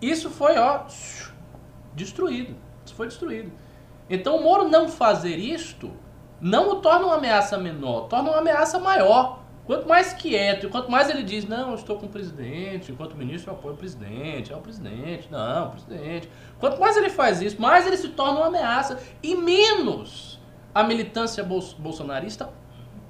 isso foi, ó, destruído. Isso foi destruído. Então o Moro não fazer isto não o torna uma ameaça menor, torna uma ameaça maior. Quanto mais quieto, quanto mais ele diz, não, eu estou com o presidente, enquanto ministro eu apoio o presidente, é o presidente, não, o presidente. Quanto mais ele faz isso, mais ele se torna uma ameaça. E menos a militância bol- bolsonarista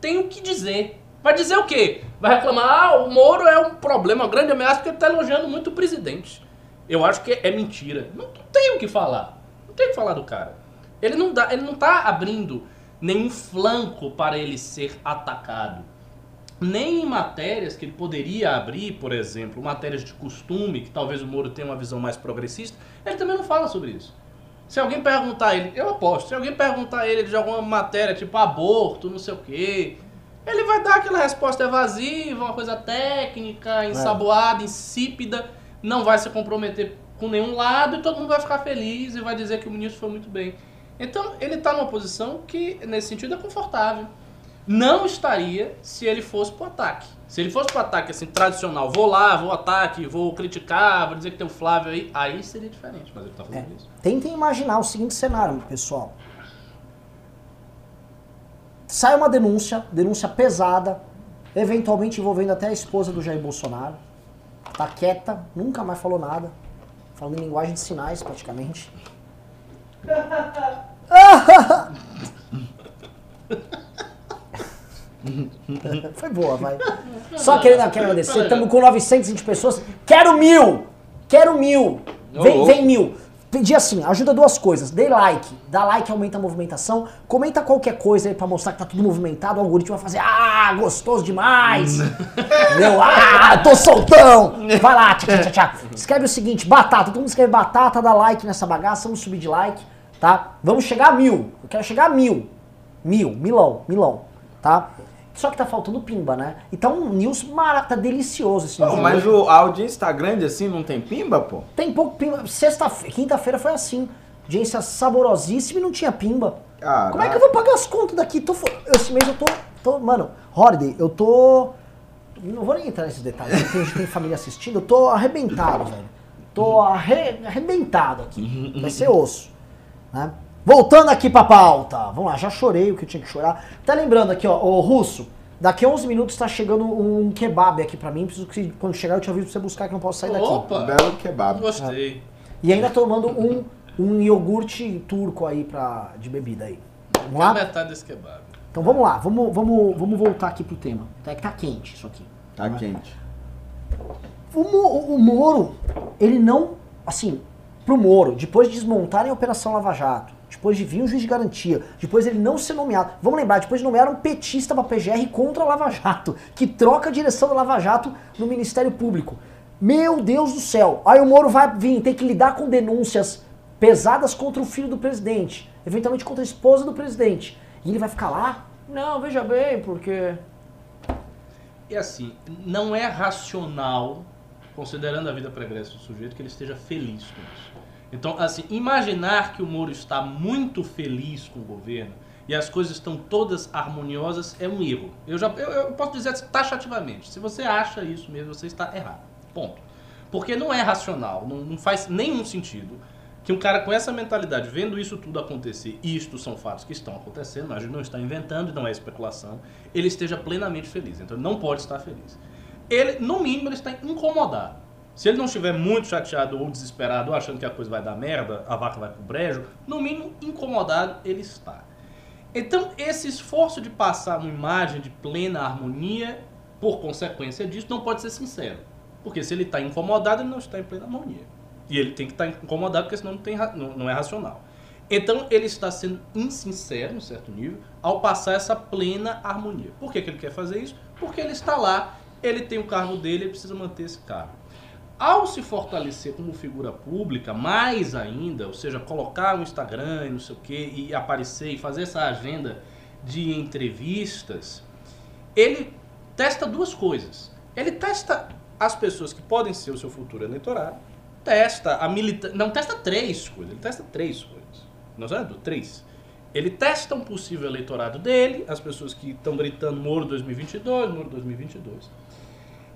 tem o que dizer. Vai dizer o quê? Vai reclamar, ah, o Moro é um problema, uma grande ameaça, porque ele está elogiando muito o presidente. Eu acho que é mentira. Não, não tem o que falar. Não tem o que falar do cara. Ele não, dá, ele não tá abrindo nenhum flanco para ele ser atacado. Nem em matérias que ele poderia abrir, por exemplo, matérias de costume, que talvez o Moro tenha uma visão mais progressista, ele também não fala sobre isso. Se alguém perguntar a ele, eu aposto, se alguém perguntar a ele de alguma matéria, tipo aborto, não sei o quê, ele vai dar aquela resposta evasiva, uma coisa técnica, ensaboada, insípida, não vai se comprometer com nenhum lado e todo mundo vai ficar feliz e vai dizer que o ministro foi muito bem. Então, ele está numa posição que, nesse sentido, é confortável. Não estaria se ele fosse pro ataque. Se ele fosse pro ataque, assim, tradicional, vou lá, vou ataque, vou criticar, vou dizer que tem o Flávio aí, aí seria diferente, mas ele tá fazendo É. isso. Tentem imaginar o seguinte cenário, pessoal. Sai uma denúncia, denúncia pesada, eventualmente envolvendo até a esposa do Jair Bolsonaro. Tá quieta, nunca mais falou nada. Falando em linguagem de sinais, praticamente. Foi boa, vai. Só querendo, quero agradecer. Estamos com 920 pessoas. Quero mil! Quero mil! Vem, vem mil! Pedir assim, ajuda duas coisas. Dê like. Dá like, aumenta a movimentação. Comenta qualquer coisa aí pra mostrar que tá tudo movimentado. O algoritmo vai fazer, ah, gostoso demais. Entendeu? Ah, tô soltão. Vai lá, tchá, tchá, tchá. Escreve o seguinte, batata. Todo mundo escreve batata, dá like nessa bagaça. Vamos subir de like, tá? Vamos chegar a mil. Eu quero chegar a mil. Mil, milão, milão, tá? Só que tá faltando pimba, né? E tá um news mara, tá delicioso esse news. Mas o, a audiência tá grande assim, não tem pimba, pô? Tem pouco pimba. Sexta, quinta-feira foi assim. Audiência saborosíssima e não tinha pimba. Caraca. Como é que eu vou pagar as contas daqui? Tô, esse mês eu tô, tô. Mano, Holiday, eu tô. Não vou nem entrar nesses detalhes, porque tem, tem família assistindo. Eu tô arrebentado, velho. Tô arre- arrebentado aqui. Vai ser osso. Né? Voltando aqui pra pauta. Vamos lá, já chorei o que eu tinha que chorar. Tá lembrando aqui, ó, o Russo. Daqui a 11 minutos tá chegando um kebab aqui pra mim. Preciso que quando chegar eu te aviso pra você buscar que eu não posso sair daqui. Opa! Belo kebab. Gostei. E ainda tomando um, um iogurte turco aí pra, de bebida aí. Vamos a lá? metade desse kebab. Então vamos lá, vamos, vamos, vamos voltar aqui pro tema. Tá, que tá quente isso aqui. Tá quente. O, Mo- o Moro, ele não. Assim, pro Moro, depois de desmontarem a Operação Lava Jato, depois de vir um juiz de garantia, depois ele não ser nomeado. Vamos lembrar, depois de nomear um petista pra PGR contra a Lava Jato, que troca a direção da Lava Jato no Ministério Público. Meu Deus do céu! Aí o Moro vai vir, tem que lidar com denúncias pesadas contra o filho do presidente, eventualmente contra a esposa do presidente. E ele vai ficar lá? Não, veja bem, porque. E assim, não é racional, considerando a vida pregressa do sujeito, que ele esteja feliz com isso. Então, assim, imaginar que o Moro está muito feliz com o governo e as coisas estão todas harmoniosas é um erro. Eu, já, eu, eu posso dizer taxativamente, se você acha isso mesmo, você está errado. Ponto. Porque não é racional, não, não faz nenhum sentido que um cara com essa mentalidade, vendo isso tudo acontecer, e isto são fatos que estão acontecendo, a gente não está inventando, não é especulação, ele esteja plenamente feliz. Então ele não pode estar feliz. Ele, no mínimo, ele está incomodado. Se ele não estiver muito chateado ou desesperado, ou achando que a coisa vai dar merda, a vaca vai pro brejo, no mínimo incomodado ele está. Então, esse esforço de passar uma imagem de plena harmonia, por consequência disso, não pode ser sincero. Porque se ele está incomodado, ele não está em plena harmonia. E ele tem que estar incomodado, porque senão não, tem, não, não é racional. Então, ele está sendo insincero, em certo nível, ao passar essa plena harmonia. Por que, que ele quer fazer isso? Porque ele está lá, ele tem o cargo dele, ele precisa manter esse cargo. Ao se fortalecer como figura pública, mais ainda, ou seja, colocar o Instagram e não sei o que, e aparecer e fazer essa agenda de entrevistas, ele testa duas coisas. Ele testa as pessoas que podem ser o seu futuro eleitorado, testa a militância. Não, testa três coisas. Ele testa três coisas. Não é do três. Ele testa um possível eleitorado dele, as pessoas que estão gritando Moro 2022, Moro 2022.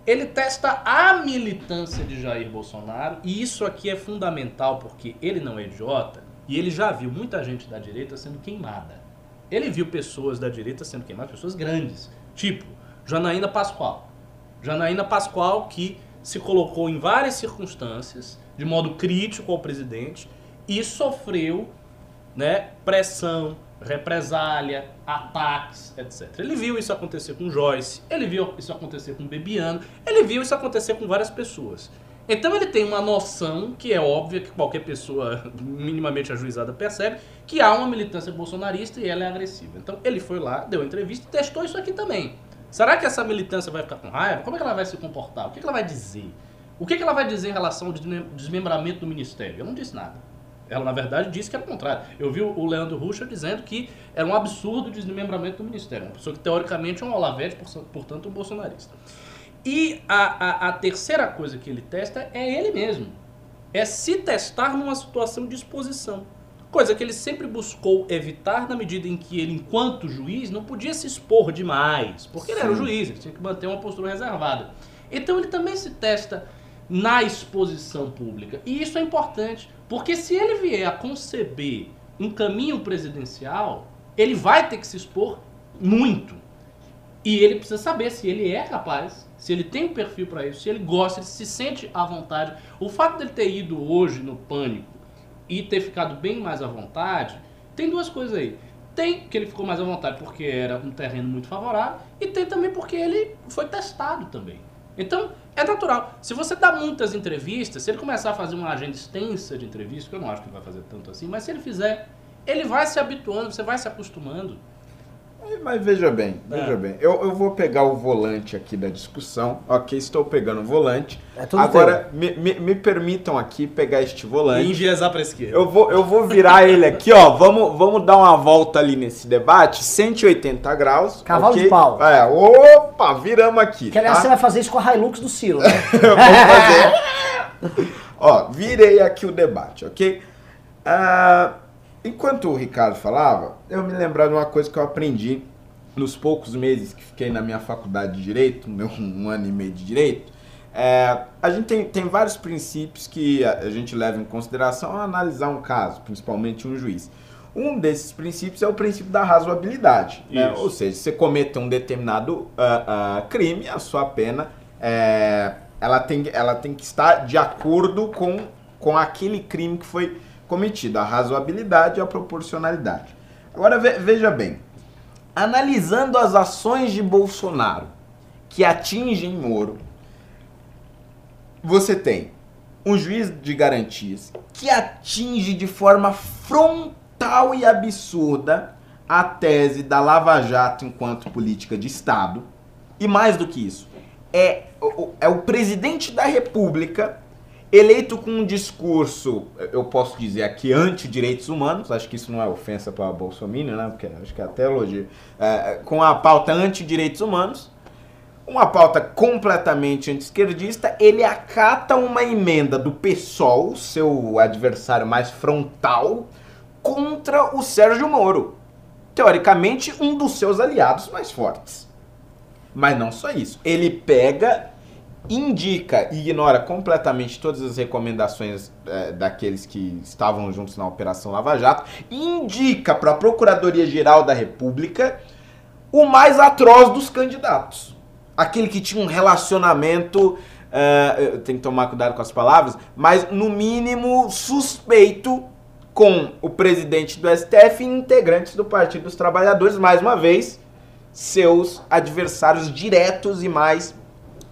Ele testa a militância de Jair Bolsonaro, e isso aqui é fundamental porque ele não é idiota e ele já viu muita gente da direita sendo queimada. Ele viu pessoas da direita sendo queimadas, pessoas grandes, tipo Janaína Pascoal. Janaína Pascoal que se colocou em várias circunstâncias de modo crítico ao presidente e sofreu né, pressão, represália, ataques, etc. Ele viu isso acontecer com Joyce, ele viu isso acontecer com Bebiano, ele viu isso acontecer com várias pessoas. Então ele tem uma noção, que é óbvia, que qualquer pessoa minimamente ajuizada percebe, que há uma militância bolsonarista e ela é agressiva. Então ele foi lá, deu entrevista e testou isso aqui também. Será que essa militância vai ficar com raiva? Como é que ela vai se comportar? O que, que ela vai dizer? O que, que ela vai dizer em relação ao desmem- desmembramento do ministério? Eu não disse nada. Ela, na verdade, disse que era o contrário. Eu vi o Leandro Ruxa dizendo que era um absurdo o desmembramento do ministério. Uma pessoa que, teoricamente, é um Olavete, por- portanto, um bolsonarista. E a, a, a terceira coisa que ele testa é ele mesmo. É se testar numa situação de exposição. Coisa que ele sempre buscou evitar na medida em que ele, enquanto juiz, não podia se expor demais. Porque ele era o Sim. juiz, ele tinha que manter uma postura reservada. Então ele também se testa na exposição pública. E isso é importante, porque se ele vier a conceber um caminho presidencial, ele vai ter que se expor muito. E ele precisa saber se ele é capaz, se ele tem um perfil para isso, se ele gosta, ele se sente à vontade. O fato dele ter ido hoje no pânico e ter ficado bem mais à vontade, tem duas coisas aí. Tem que ele ficou mais à vontade porque era um terreno muito favorável, e tem também porque ele foi testado também. Então, É natural. Se você dá muitas entrevistas, se ele começar a fazer uma agenda extensa de entrevistas, que eu não acho que ele vai fazer tanto assim, mas se ele fizer, ele vai se habituando, você vai se acostumando. Mas veja bem, É. veja bem. Eu, eu vou pegar o volante aqui da discussão. Ok, estou pegando o volante. É tudo Agora, me, me, me permitam aqui pegar este E volante. enviesar pra esquerda. Eu vou, eu vou virar ele aqui, ó. Vamos, vamos dar uma volta ali nesse debate. 180 graus. Cavalo ok? de pau. É, opa, viramos aqui. Que aliás tá? você vai fazer isso com a Hilux do Ciro, né? Vamos fazer. Ó, virei aqui o debate, ok? Ah, enquanto o Ricardo falava, eu me lembrava de uma coisa que eu aprendi nos poucos meses que fiquei na minha faculdade de Direito, meu um ano e meio de Direito. É, a gente tem, tem vários princípios que a, a gente leva em consideração ao analisar um caso, principalmente um juiz. Um desses princípios é o princípio da razoabilidade. né? Ou seja, se você comete um determinado ah, ah, crime, a sua pena é, ela, tem, ela tem que estar de acordo com, com aquele crime que foi cometido. A razoabilidade e a proporcionalidade. Agora ve- veja bem, analisando as ações de Bolsonaro que atingem Moro, você tem um juiz de garantias que atinge de forma frontal e absurda a tese da Lava Jato enquanto política de Estado. E mais do que isso, é, é o presidente da República eleito com um discurso, eu posso dizer aqui, anti-direitos humanos, acho que isso não é ofensa para Bolsonaro, né? Porque acho que é até elogio. É, com a pauta anti-direitos humanos, uma pauta completamente anti-esquerdista, ele acata uma emenda do PSOL, seu adversário mais frontal, contra o Sérgio Moro. Teoricamente, um dos seus aliados mais fortes. Mas não só isso. Ele pega, indica e ignora completamente todas as recomendações eh, daqueles que estavam juntos na Operação Lava Jato, indica para a Procuradoria-Geral da República o mais atroz dos candidatos. Aquele que tinha um relacionamento, eh, eu tenho que tomar cuidado com as palavras, mas no mínimo suspeito com o presidente do STF e integrantes do Partido dos Trabalhadores, mais uma vez, seus adversários diretos e mais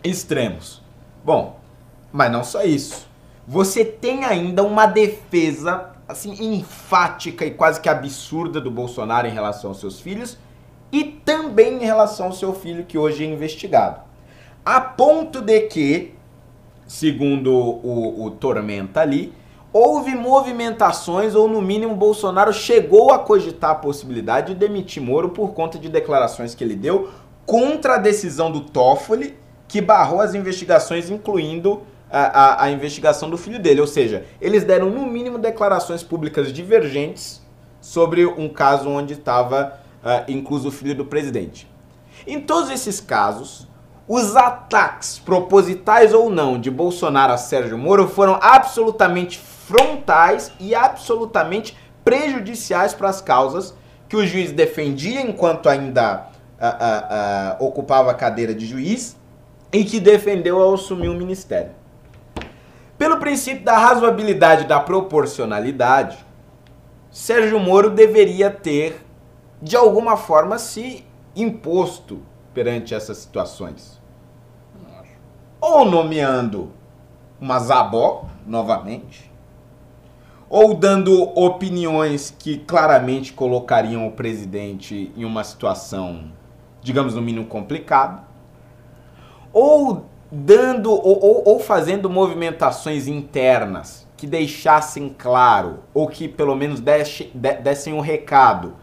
extremos. Bom, mas não só isso. Você tem ainda uma defesa assim enfática e quase que absurda do Bolsonaro em relação aos seus filhos e também em relação ao seu filho que hoje é investigado. A ponto de que, segundo o, o Tormenta ali, houve movimentações ou no mínimo Bolsonaro chegou a cogitar a possibilidade de demitir Moro por conta de declarações que ele deu contra a decisão do Toffoli que barrou as investigações, incluindo a, a, a investigação do filho dele. Ou seja, eles deram no mínimo declarações públicas divergentes sobre um caso onde estava ah, incluso o filho do presidente. Em todos esses casos, os ataques, propositais ou não, de Bolsonaro a Sérgio Moro foram absolutamente frontais e absolutamente prejudiciais para as causas que o juiz defendia enquanto ainda ah, ah, ocupava a cadeira de juiz e que defendeu ao assumir o ministério. Pelo princípio da razoabilidade e da proporcionalidade, Sérgio Moro deveria ter, de alguma forma, se imposto perante essas situações. Ou nomeando uma Zabó, novamente, ou dando opiniões que claramente colocariam o presidente em uma situação, digamos, no mínimo complicada, ou dando ou, ou, ou fazendo movimentações internas que deixassem claro, ou que pelo menos deixe- de- dessem um recado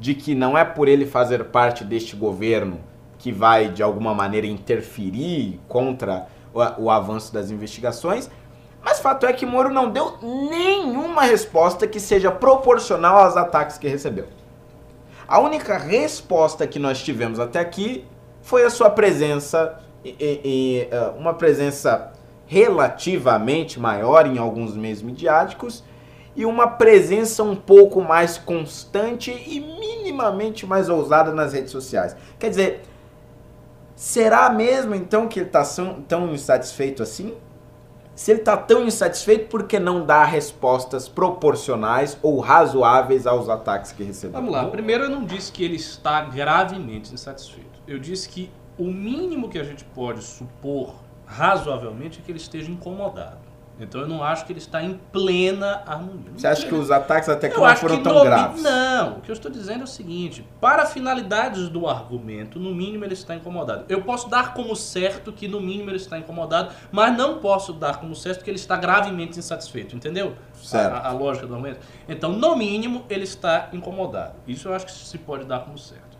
de que não é por ele fazer parte deste governo que vai de alguma maneira interferir contra o, o avanço das investigações. Mas fato é que Moro não deu nenhuma resposta que seja proporcional aos ataques que recebeu. A única resposta que nós tivemos até aqui foi a sua presença, e, e- eh, uma presença relativamente maior em alguns meios midiáticos e uma presença um pouco mais constante e minimamente mais ousada nas redes sociais. Quer dizer, será mesmo então que ele está tão insatisfeito assim? Se ele está tão insatisfeito, por que não dar respostas proporcionais ou razoáveis aos ataques que recebeu? Vamos lá. Primeiro, eu não disse que ele está gravemente insatisfeito. Eu disse que o mínimo que a gente pode supor razoavelmente, é que ele esteja incomodado. Então eu não acho que ele está em plena harmonia. Você acha que os ataques até que eu não foram que tão no- graves? Não, o que eu estou dizendo é o seguinte: para finalidades do argumento, no mínimo ele está incomodado. Eu posso dar como certo que no mínimo ele está incomodado, mas não posso dar como certo que ele está gravemente insatisfeito, entendeu? Certo. A, a lógica do argumento. Então, no mínimo, ele está incomodado. Isso eu acho que se pode dar como certo.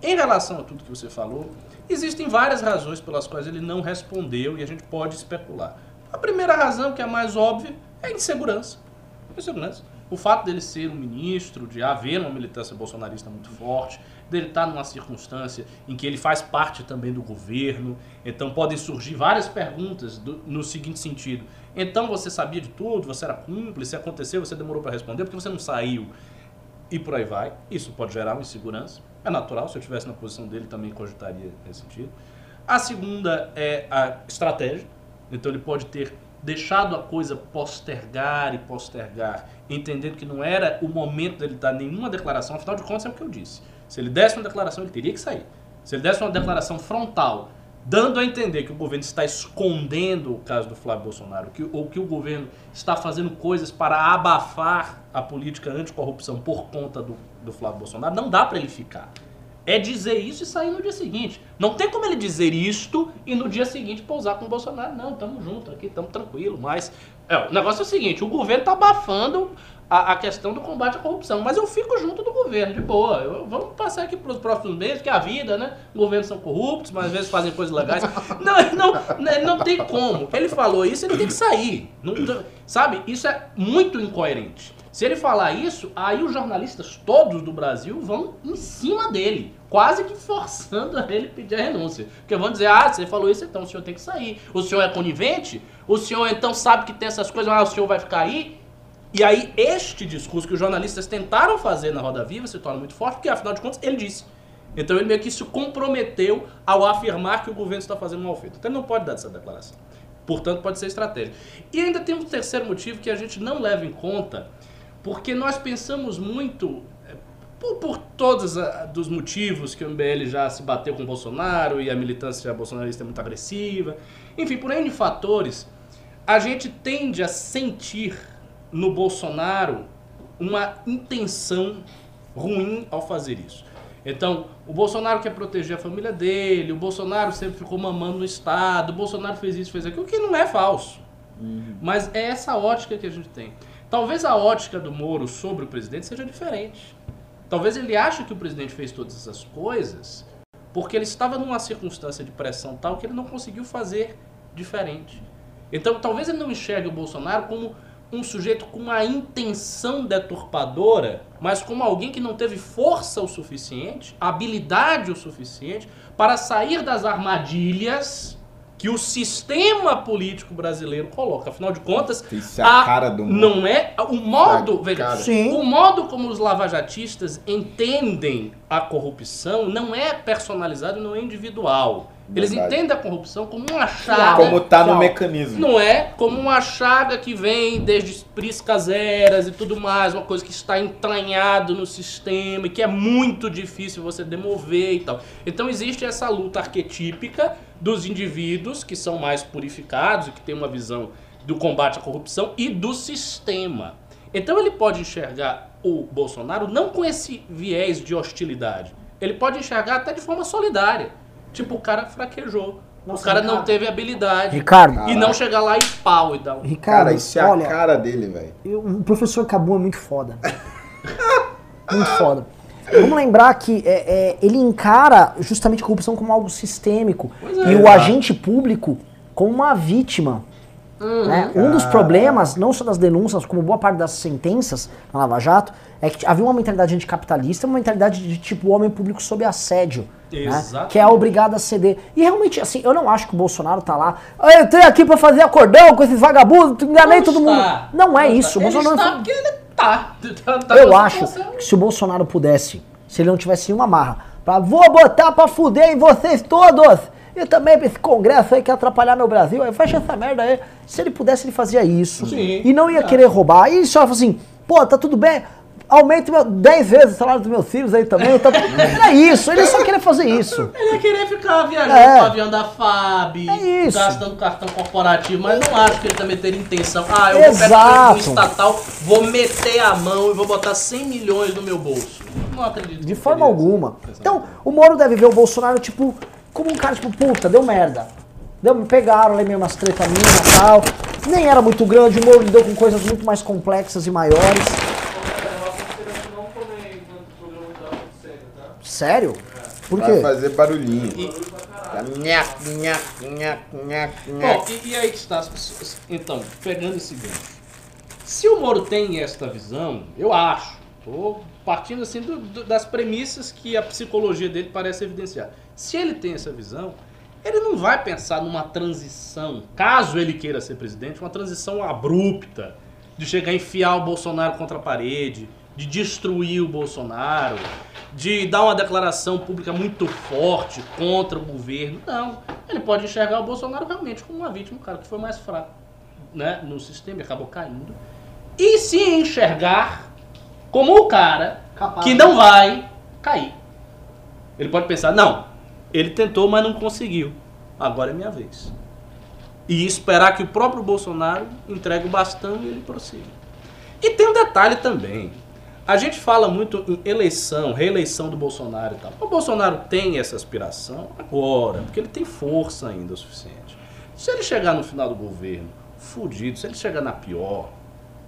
Em relação a tudo que você falou, existem várias razões pelas quais ele não respondeu e a gente pode especular. A primeira razão, que é a mais óbvia, é a insegurança. Insegurança. O fato dele ser um ministro, de haver uma militância bolsonarista muito forte, dele estar numa circunstância em que ele faz parte também do governo, então podem surgir várias perguntas do- no seguinte sentido. Então você sabia de tudo, você era cúmplice, aconteceu, você demorou para responder, porque você não saiu e por aí vai. Isso pode gerar uma insegurança. É natural, se eu estivesse na posição dele também cogitaria nesse sentido. A segunda é a estratégia. Então ele pode ter deixado a coisa postergar e postergar, entendendo que não era o momento dele dar nenhuma declaração, afinal de contas é o que eu disse. Se ele desse uma declaração, ele teria que sair. Se ele desse uma declaração frontal, dando a entender que o governo está escondendo o caso do Flávio Bolsonaro, que, ou que o governo está fazendo coisas para abafar a política anticorrupção por conta do, do Flávio Bolsonaro, não dá para ele ficar. É dizer isso e sair no dia seguinte. Não tem como ele dizer isto e no dia seguinte pousar com o Bolsonaro. Não, estamos juntos aqui, estamos tranquilo. Mas é, o negócio é o seguinte: o governo está abafando a, a questão do combate à corrupção. Mas eu fico junto do governo, de boa. Eu- vamos passar aqui para os próximos meses, que a vida, né? Governos são corruptos, mas às vezes fazem coisas legais. Não, não, não, não tem como. Ele falou isso, ele tem que sair. Não- sabe? Isso é muito incoerente. Se ele falar isso, aí os jornalistas todos do Brasil vão em cima dele, quase que forçando a ele pedir a renúncia. Porque vão dizer, ah, você falou isso, então o senhor tem que sair. O senhor é conivente? O senhor então sabe que tem essas coisas, ah, o senhor vai ficar aí? E aí este discurso que os jornalistas tentaram fazer na Roda Viva se torna muito forte, porque afinal de contas ele disse. Então ele meio que se comprometeu ao afirmar que o governo está fazendo mal feito. Então ele não pode dar essa declaração. Portanto, pode ser estratégia. E ainda tem um terceiro motivo que a gente não leva em conta, porque nós pensamos muito, eh, por, por todos dos motivos que o MBL já se bateu com o Bolsonaro e a militância bolsonarista é muito agressiva, enfim, por N fatores, a gente tende a sentir no Bolsonaro uma intenção ruim ao fazer isso. Então, o Bolsonaro quer proteger a família dele, o Bolsonaro sempre ficou mamando no Estado, o Bolsonaro fez isso, fez aquilo, o que não é falso. Mas é essa ótica que a gente tem. Talvez a ótica do Moro sobre o presidente seja diferente. Talvez ele ache que o presidente fez todas essas coisas porque ele estava numa circunstância de pressão tal que ele não conseguiu fazer diferente. Então, talvez ele não enxergue o Bolsonaro como um sujeito com uma intenção deturpadora, mas como alguém que não teve força o suficiente, habilidade o suficiente para sair das armadilhas que o sistema político brasileiro coloca. Afinal de contas, Isso é a cara do mundo. não é o modo, veja, o modo como os lavajatistas entendem a corrupção não é personalizado, não é individual. Eles Verdade. entendem a corrupção como uma chaga. Como tá no mecanismo. Não é como uma chaga que vem desde priscas eras e tudo mais, uma coisa que está entranhado no sistema e que é muito difícil você demover e tal. Então existe essa luta arquetípica dos indivíduos que são mais purificados e que têm uma visão do combate à corrupção e do sistema. Então ele pode enxergar o Bolsonaro não com esse viés de hostilidade. Ele pode enxergar até de forma solidária. Tipo, o cara fraquejou. Nossa, o cara não Ricardo. teve habilidade. Ricardo, E não chegar lá e pau e dar um. Ricardo, Cara, isso é a olha, cara dele, velho. o professor Cabu é muito foda. muito foda. Vamos lembrar que é, é, ele encara justamente a corrupção como algo sistêmico é. e o agente público como uma vítima. Né? Um dos problemas, não só das denúncias, como boa parte das sentenças na Lava Jato, é que havia uma mentalidade anticapitalista, uma mentalidade de tipo homem público sob assédio. né? Que é obrigado a ceder. E realmente, assim, eu não acho que o Bolsonaro tá lá. "Ah, Eu entrei aqui pra fazer acordão com esses vagabundos, enganei todo mundo. está. Não é Não isso. está. O Bolsonaro ele porque ele tá. Tá- tá eu acho que se o Bolsonaro pudesse, se ele não tivesse uma marra, pra vou botar pra fuder em vocês todos, e também esse congresso aí que atrapalhar meu Brasil, aí fecha essa merda aí. Se ele pudesse, ele fazia isso. Sim. E não ia É. querer roubar. E ele só assim, pô, tá tudo bem. Aumente meu, 10 vezes o salário dos meus filhos aí também. Tá... Era isso, ele só queria fazer isso. Ele ia querer ficar viajando É. com o avião da FAB, É isso. gastando cartão corporativo, mas não acho que ele também teria intenção. Ah, eu vou pegar Exato. um estatal, vou meter a mão e vou botar 100 milhões no meu bolso. Não acredito. De forma alguma. Então, o Moro deve ver o Bolsonaro, tipo, como um cara, tipo, puta, deu merda. Deu, me pegaram ali meio umas treta minha e tal. Nem era muito grande, o Moro lidou com coisas muito mais complexas e maiores. Sério? Por Vai quê? fazer barulhinho. E- nhac, nhac, nhac, nhac, Bom, nhac. e, e aí que está. Então, pegando esse gancho. Se o Moro tem esta visão, eu acho, tô partindo assim do- do- das premissas que a psicologia dele parece evidenciar. Se ele tem essa visão, ele não vai pensar numa transição, caso ele queira ser presidente, uma transição abrupta, de chegar a enfiar o Bolsonaro contra a parede, de destruir o Bolsonaro, de dar uma declaração pública muito forte contra o governo. Não. Ele pode enxergar o Bolsonaro realmente como uma vítima, um cara que foi mais fraco né, no sistema e acabou caindo. E se enxergar como o cara Capaz. que não vai cair. Ele pode pensar, não, ele tentou, mas não conseguiu. Agora é minha vez. E esperar que o próprio Bolsonaro entregue o bastão e ele prossiga. E tem um detalhe também. A gente fala muito em eleição, reeleição do Bolsonaro e tal. O Bolsonaro tem essa aspiração agora, porque ele tem força ainda o suficiente. Se ele chegar no final do governo fudido, se ele chegar na pior,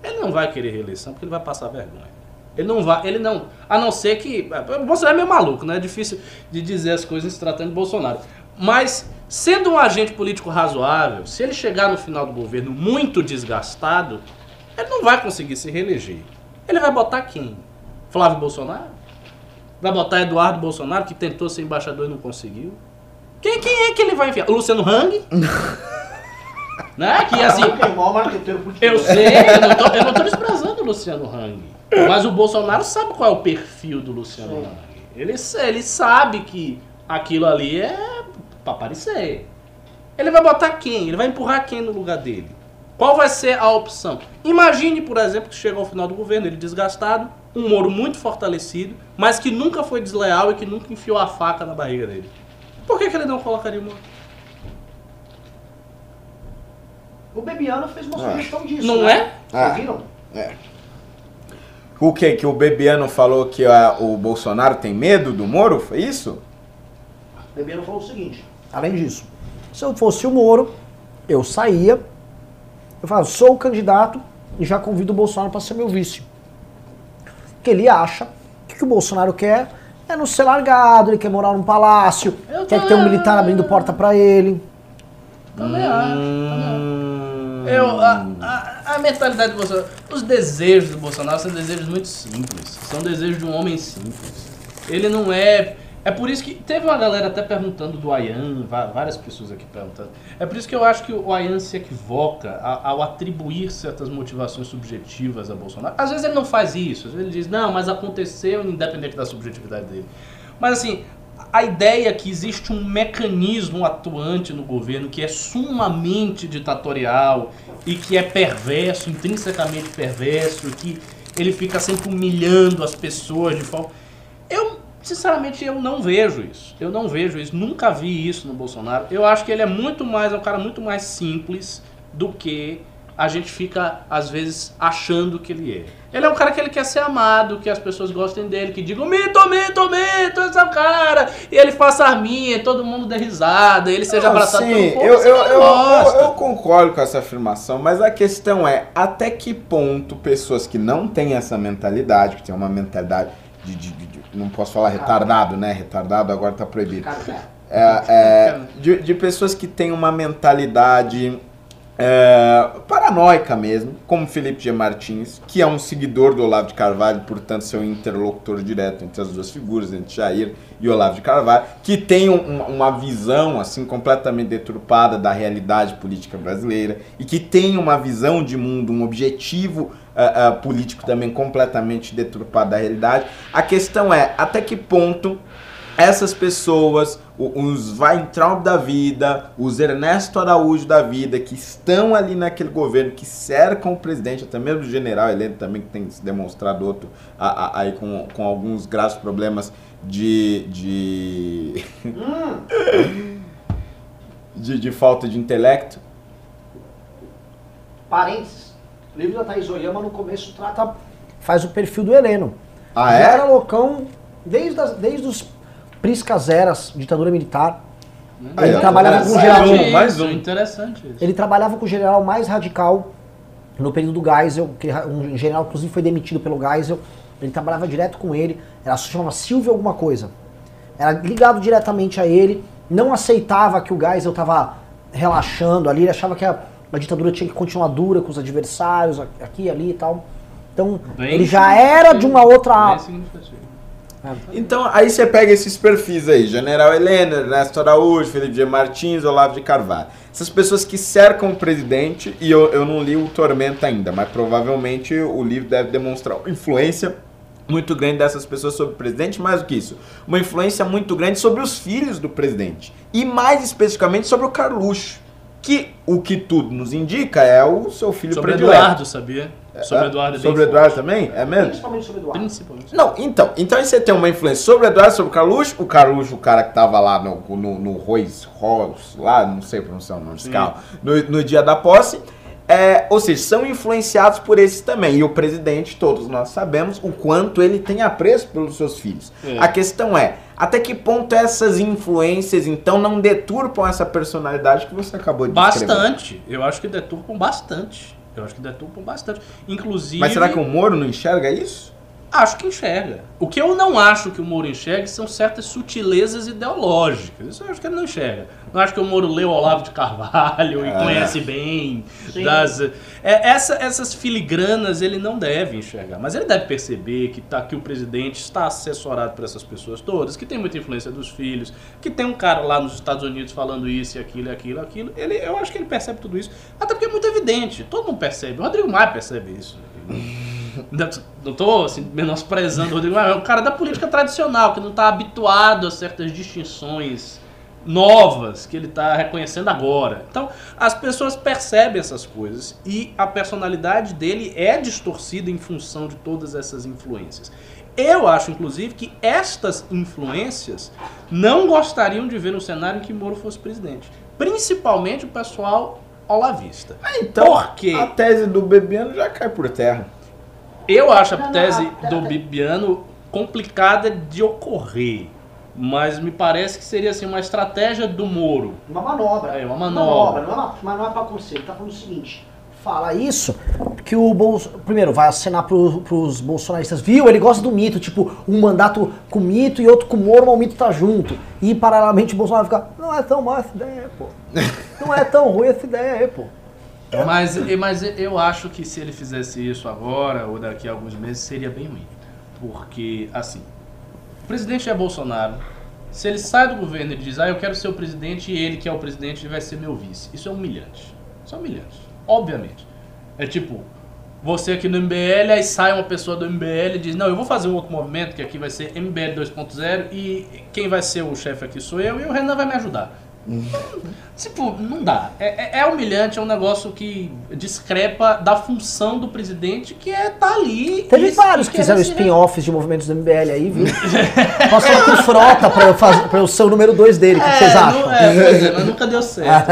ele não vai querer reeleição porque ele vai passar vergonha. Ele não vai, ele não, a não ser que, o Bolsonaro é meio maluco, né? É difícil de dizer as coisas se tratando de Bolsonaro. Mas sendo um agente político razoável, se ele chegar no final do governo muito desgastado, ele não vai conseguir se reeleger. Ele vai botar quem? Flávio Bolsonaro? Vai botar Eduardo Bolsonaro, que tentou ser embaixador e não conseguiu? Quem, quem é que ele vai enfiar? O Luciano Hang? né? Que assim, eu sei, eu não, tô, eu não tô desprezando o Luciano Hang. Mas o Bolsonaro sabe qual é o perfil do Luciano Hang. Ele, ele sabe que aquilo ali é pra aparecer. Ele vai botar quem? Ele vai empurrar quem no lugar dele? Qual vai ser a opção? Imagine, por exemplo, que chega ao final do governo, ele desgastado, um Moro muito fortalecido, mas que nunca foi desleal e que nunca enfiou a faca na barriga dele. Por que, que ele não colocaria o Moro? O Bebiano fez uma Ah. sugestão disso. Não né? é? Ah. Vocês viram? O que? Que o Bebiano falou que a- o Bolsonaro tem medo do Moro? Foi isso? O Bebiano falou o seguinte: além disso, se eu fosse o Moro, eu saía, eu falava, sou o candidato e já convido o Bolsonaro para ser meu vice. Porque ele acha que o que o Bolsonaro quer é não ser largado, ele quer morar num palácio, Eu quer que tenha um militar abrindo porta para ele. Também acho. Também acho. Eu, a, a, a mentalidade do Bolsonaro, os desejos do Bolsonaro são desejos muito simples. São desejos de um homem simples. Ele não é. É por isso que. Teve uma galera até perguntando do Ayan, várias pessoas aqui perguntando. É por isso que eu acho que o Ayan se equivoca ao atribuir certas motivações subjetivas a Bolsonaro. Às vezes ele não faz isso, às vezes ele diz, não, mas aconteceu independente da subjetividade dele. Mas assim, a ideia que existe um mecanismo atuante no governo que é sumamente ditatorial e que é perverso, intrinsecamente perverso, que ele fica sempre humilhando as pessoas de forma. Eu, sinceramente, eu não vejo isso. Eu não vejo isso. Nunca vi isso no Bolsonaro. Eu acho que ele é muito mais, é um cara muito mais simples do que a gente fica, às vezes, achando que ele é. Ele é um cara que ele quer ser amado, que as pessoas gostem dele, que digam mito, mito, mito, esse é o cara. E ele faça arminha, todo mundo dê risada, ele seja Não, abraçado sim, pelo povo. eu, eu, eu, eu- eu concordo com essa afirmação, mas a questão é até que ponto pessoas que não têm essa mentalidade, que têm uma mentalidade de, de- de- de- não posso falar retardado, né? Retardado agora tá proibido. É, é, de, de pessoas que têm uma mentalidade é, paranoica mesmo, como Felipe G. Martins, que é um seguidor do Olavo de Carvalho, portanto, seu interlocutor direto entre as duas figuras, entre Jair e Olavo de Carvalho, que tem um- uma- visão assim completamente deturpada da realidade política brasileira e que tem uma visão de mundo, um objetivo ah, ah, político também completamente deturpado da realidade. A questão é até que ponto essas pessoas, os Weintraub da vida, os Ernesto Araújo da vida, que estão ali naquele governo, que cercam o presidente, até mesmo o general Heleno também, que tem se demonstrado outro, a- a- aí com, com alguns graves problemas de, de, de, de falta de intelecto. Parênteses. O livro da Thaís Oyama no começo trata. faz o perfil do Heleno. Ah, Já é? era loucão desde, as, desde os priscas eras, ditadura militar. Aí, Ele ó, trabalhava mais com um, geral. mais um. Interessante isso. Ele trabalhava com o general mais radical no período do Geisel, que um general inclusive foi demitido pelo Geisel. Ele trabalhava direto com ele, era se chamava Silvio alguma coisa. Era ligado diretamente a ele, não aceitava que o Geisel estava relaxando ali, ele achava que a, a ditadura tinha que continuar dura com os adversários aqui e ali e tal. Então, Bem ele já era de uma outra. Então, aí você pega esses perfis aí, General Helena, Ernesto Araújo, Felipe G. Martins, Olavo de Carvalho. Essas pessoas que cercam o presidente, e eu, eu não li o Tormenta ainda, mas provavelmente o livro deve demonstrar influência muito grande dessas pessoas sobre o presidente, mais do que isso, uma influência muito grande sobre os filhos do presidente. E mais especificamente sobre o Carluxo, que o que tudo nos indica é o seu filho Sobre predileto. Eduardo, sabia? Sobre É? Eduardo é Sobre Eduardo também? É mesmo? Principalmente sobre Eduardo. Principalmente. Não, então, então aí você tem uma influência sobre o Eduardo, sobre o Carluxo, o Carluxo, o cara que tava lá no, no, no Royce Halls, lá, não sei pronunciar o nome desse carro, no, no dia da posse, é, ou seja, são influenciados por esses também. E o presidente, todos nós sabemos o quanto ele tem apreço pelos seus filhos. É. A questão é, até que ponto essas influências, então, não deturpam essa personalidade que você acabou de descrever? Bastante. Eu acho que deturpam bastante. Eu acho que deturpam bastante. Inclusive. Mas será que o Moro não enxerga isso? Acho que enxerga. O que eu não acho que o Moro enxerga são certas sutilezas ideológicas. Isso eu acho que ele não enxerga. Não acho que o Moro leu Olavo de Carvalho e É. conhece bem. Das, é, essa- essas filigranas ele não deve enxergar. Mas ele deve perceber que, tá, que o presidente está assessorado por essas pessoas todas, que tem muita influência dos filhos, que tem um cara lá nos Estados Unidos falando isso e aquilo e aquilo e aquilo. Ele, eu acho que ele percebe tudo isso. Até porque é muito evidente. Todo mundo percebe. O Rodrigo Maia percebe isso. Não tô assim, menosprezando o Rodrigo Maia, é um cara da política tradicional, que não está habituado a certas distinções novas que ele está reconhecendo agora. Então, as pessoas percebem essas coisas e a personalidade dele é distorcida em função de todas essas influências. Eu acho, inclusive, que estas influências não gostariam de ver um cenário em que Moro fosse presidente. Principalmente o pessoal olavista. Então, Por quê? a tese do Bebiano já cai por terra. Eu acho a tese do Bibiano complicada de ocorrer. Mas me parece que seria assim, uma estratégia do Moro. Uma manobra. É, uma manobra. não é uma, mas não é pra acontecer. Ele tá falando o seguinte: fala isso, que o Bolso. Primeiro, vai acenar pro, pros bolsonaristas. Viu? Ele gosta do mito, tipo, um mandato com mito e outro com Moro, mas o mito tá junto. E paralelamente o Bolsonaro fica. Não é tão má essa ideia, pô. Não é tão ruim essa ideia pô. Mas, e- mas eu acho que se ele fizesse isso agora ou daqui a alguns meses seria bem ruim. Porque, assim, o presidente é Bolsonaro. Se ele sai do governo e diz, ah, eu quero ser o presidente e ele que é o presidente vai ser meu vice. Isso é humilhante. Isso é humilhante. Obviamente. É tipo, você aqui no MBL, aí sai uma pessoa do MBL e diz, não, eu vou fazer um outro movimento, que aqui vai ser MBL 2.0 e quem vai ser o chefe aqui sou eu e o Renan vai me ajudar. Tipo, não dá. É, é- é humilhante, é um negócio que discrepa da função do presidente, que é estar ali. Teve e- vários que fizeram spin-offs de movimentos do MBL aí, viu? Posso falar com frota pra eu, fazer, pra eu ser o número 2 dele, o que É, vocês acham? não- é, é, mas nunca deu certo.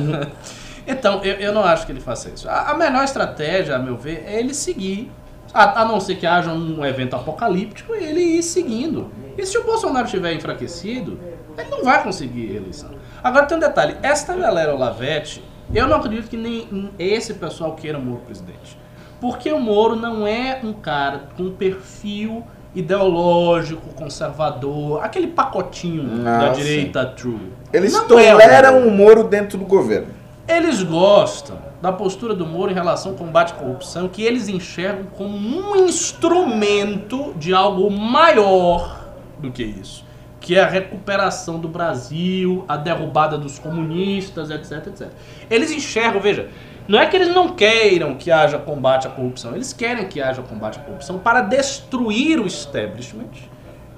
né? Então, eu, eu não acho que ele faça isso. A, a melhor estratégia, a meu ver, é ele seguir. A, a não ser que haja um evento apocalíptico, ele ir seguindo. E se o Bolsonaro estiver enfraquecido, ele não vai conseguir eleição. Agora tem um detalhe: esta galera Olavete, eu não acredito que nem esse pessoal queira o Moro presidente. Porque o Moro não é um cara com um perfil ideológico, conservador, aquele pacotinho da Ah, direita true. Eles Não é toleram Moro. o Moro dentro do governo. Eles gostam da postura do Moro em relação ao combate à corrupção, que eles enxergam como um instrumento de algo maior do que isso. Que é a recuperação do Brasil, a derrubada dos comunistas, etc, etc. Eles enxergam, veja, não é que eles não queiram que haja combate à corrupção, eles querem que haja combate à corrupção para destruir o establishment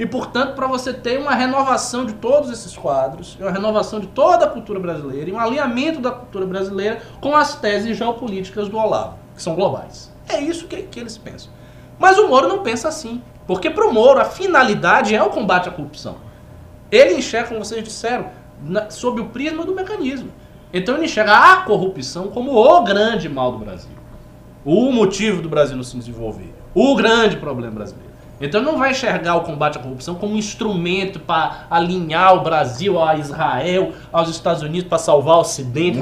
E, portanto, para você ter uma renovação de todos esses quadros, uma renovação de toda a cultura brasileira e um alinhamento da cultura brasileira com as teses geopolíticas do Olavo, que são globais. É isso que, que eles pensam. Mas o Moro não pensa assim. Porque para o Moro a finalidade é o combate à corrupção. Ele enxerga, como vocês disseram, na, sob o prisma do mecanismo. Então ele enxerga a corrupção como o grande mal do Brasil. O motivo do Brasil não se desenvolver. O grande problema brasileiro. Então não vai enxergar o combate à corrupção como um instrumento para alinhar o Brasil a Israel, aos Estados Unidos, para salvar o Ocidente.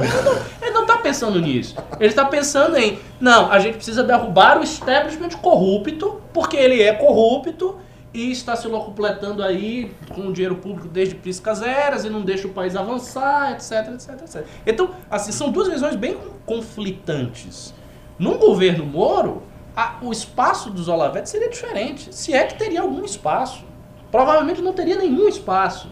Ele não está pensando nisso. Ele está pensando em, não, a gente precisa derrubar o establishment corrupto, porque ele é corrupto e está se locupletando aí com o dinheiro público desde piscas eras e não deixa o país avançar, etc, etc, etc. Então, assim, são duas visões bem conflitantes. Num governo Moro, a, o espaço dos Olavetes seria diferente. Se é que teria algum espaço. Provavelmente não teria nenhum espaço.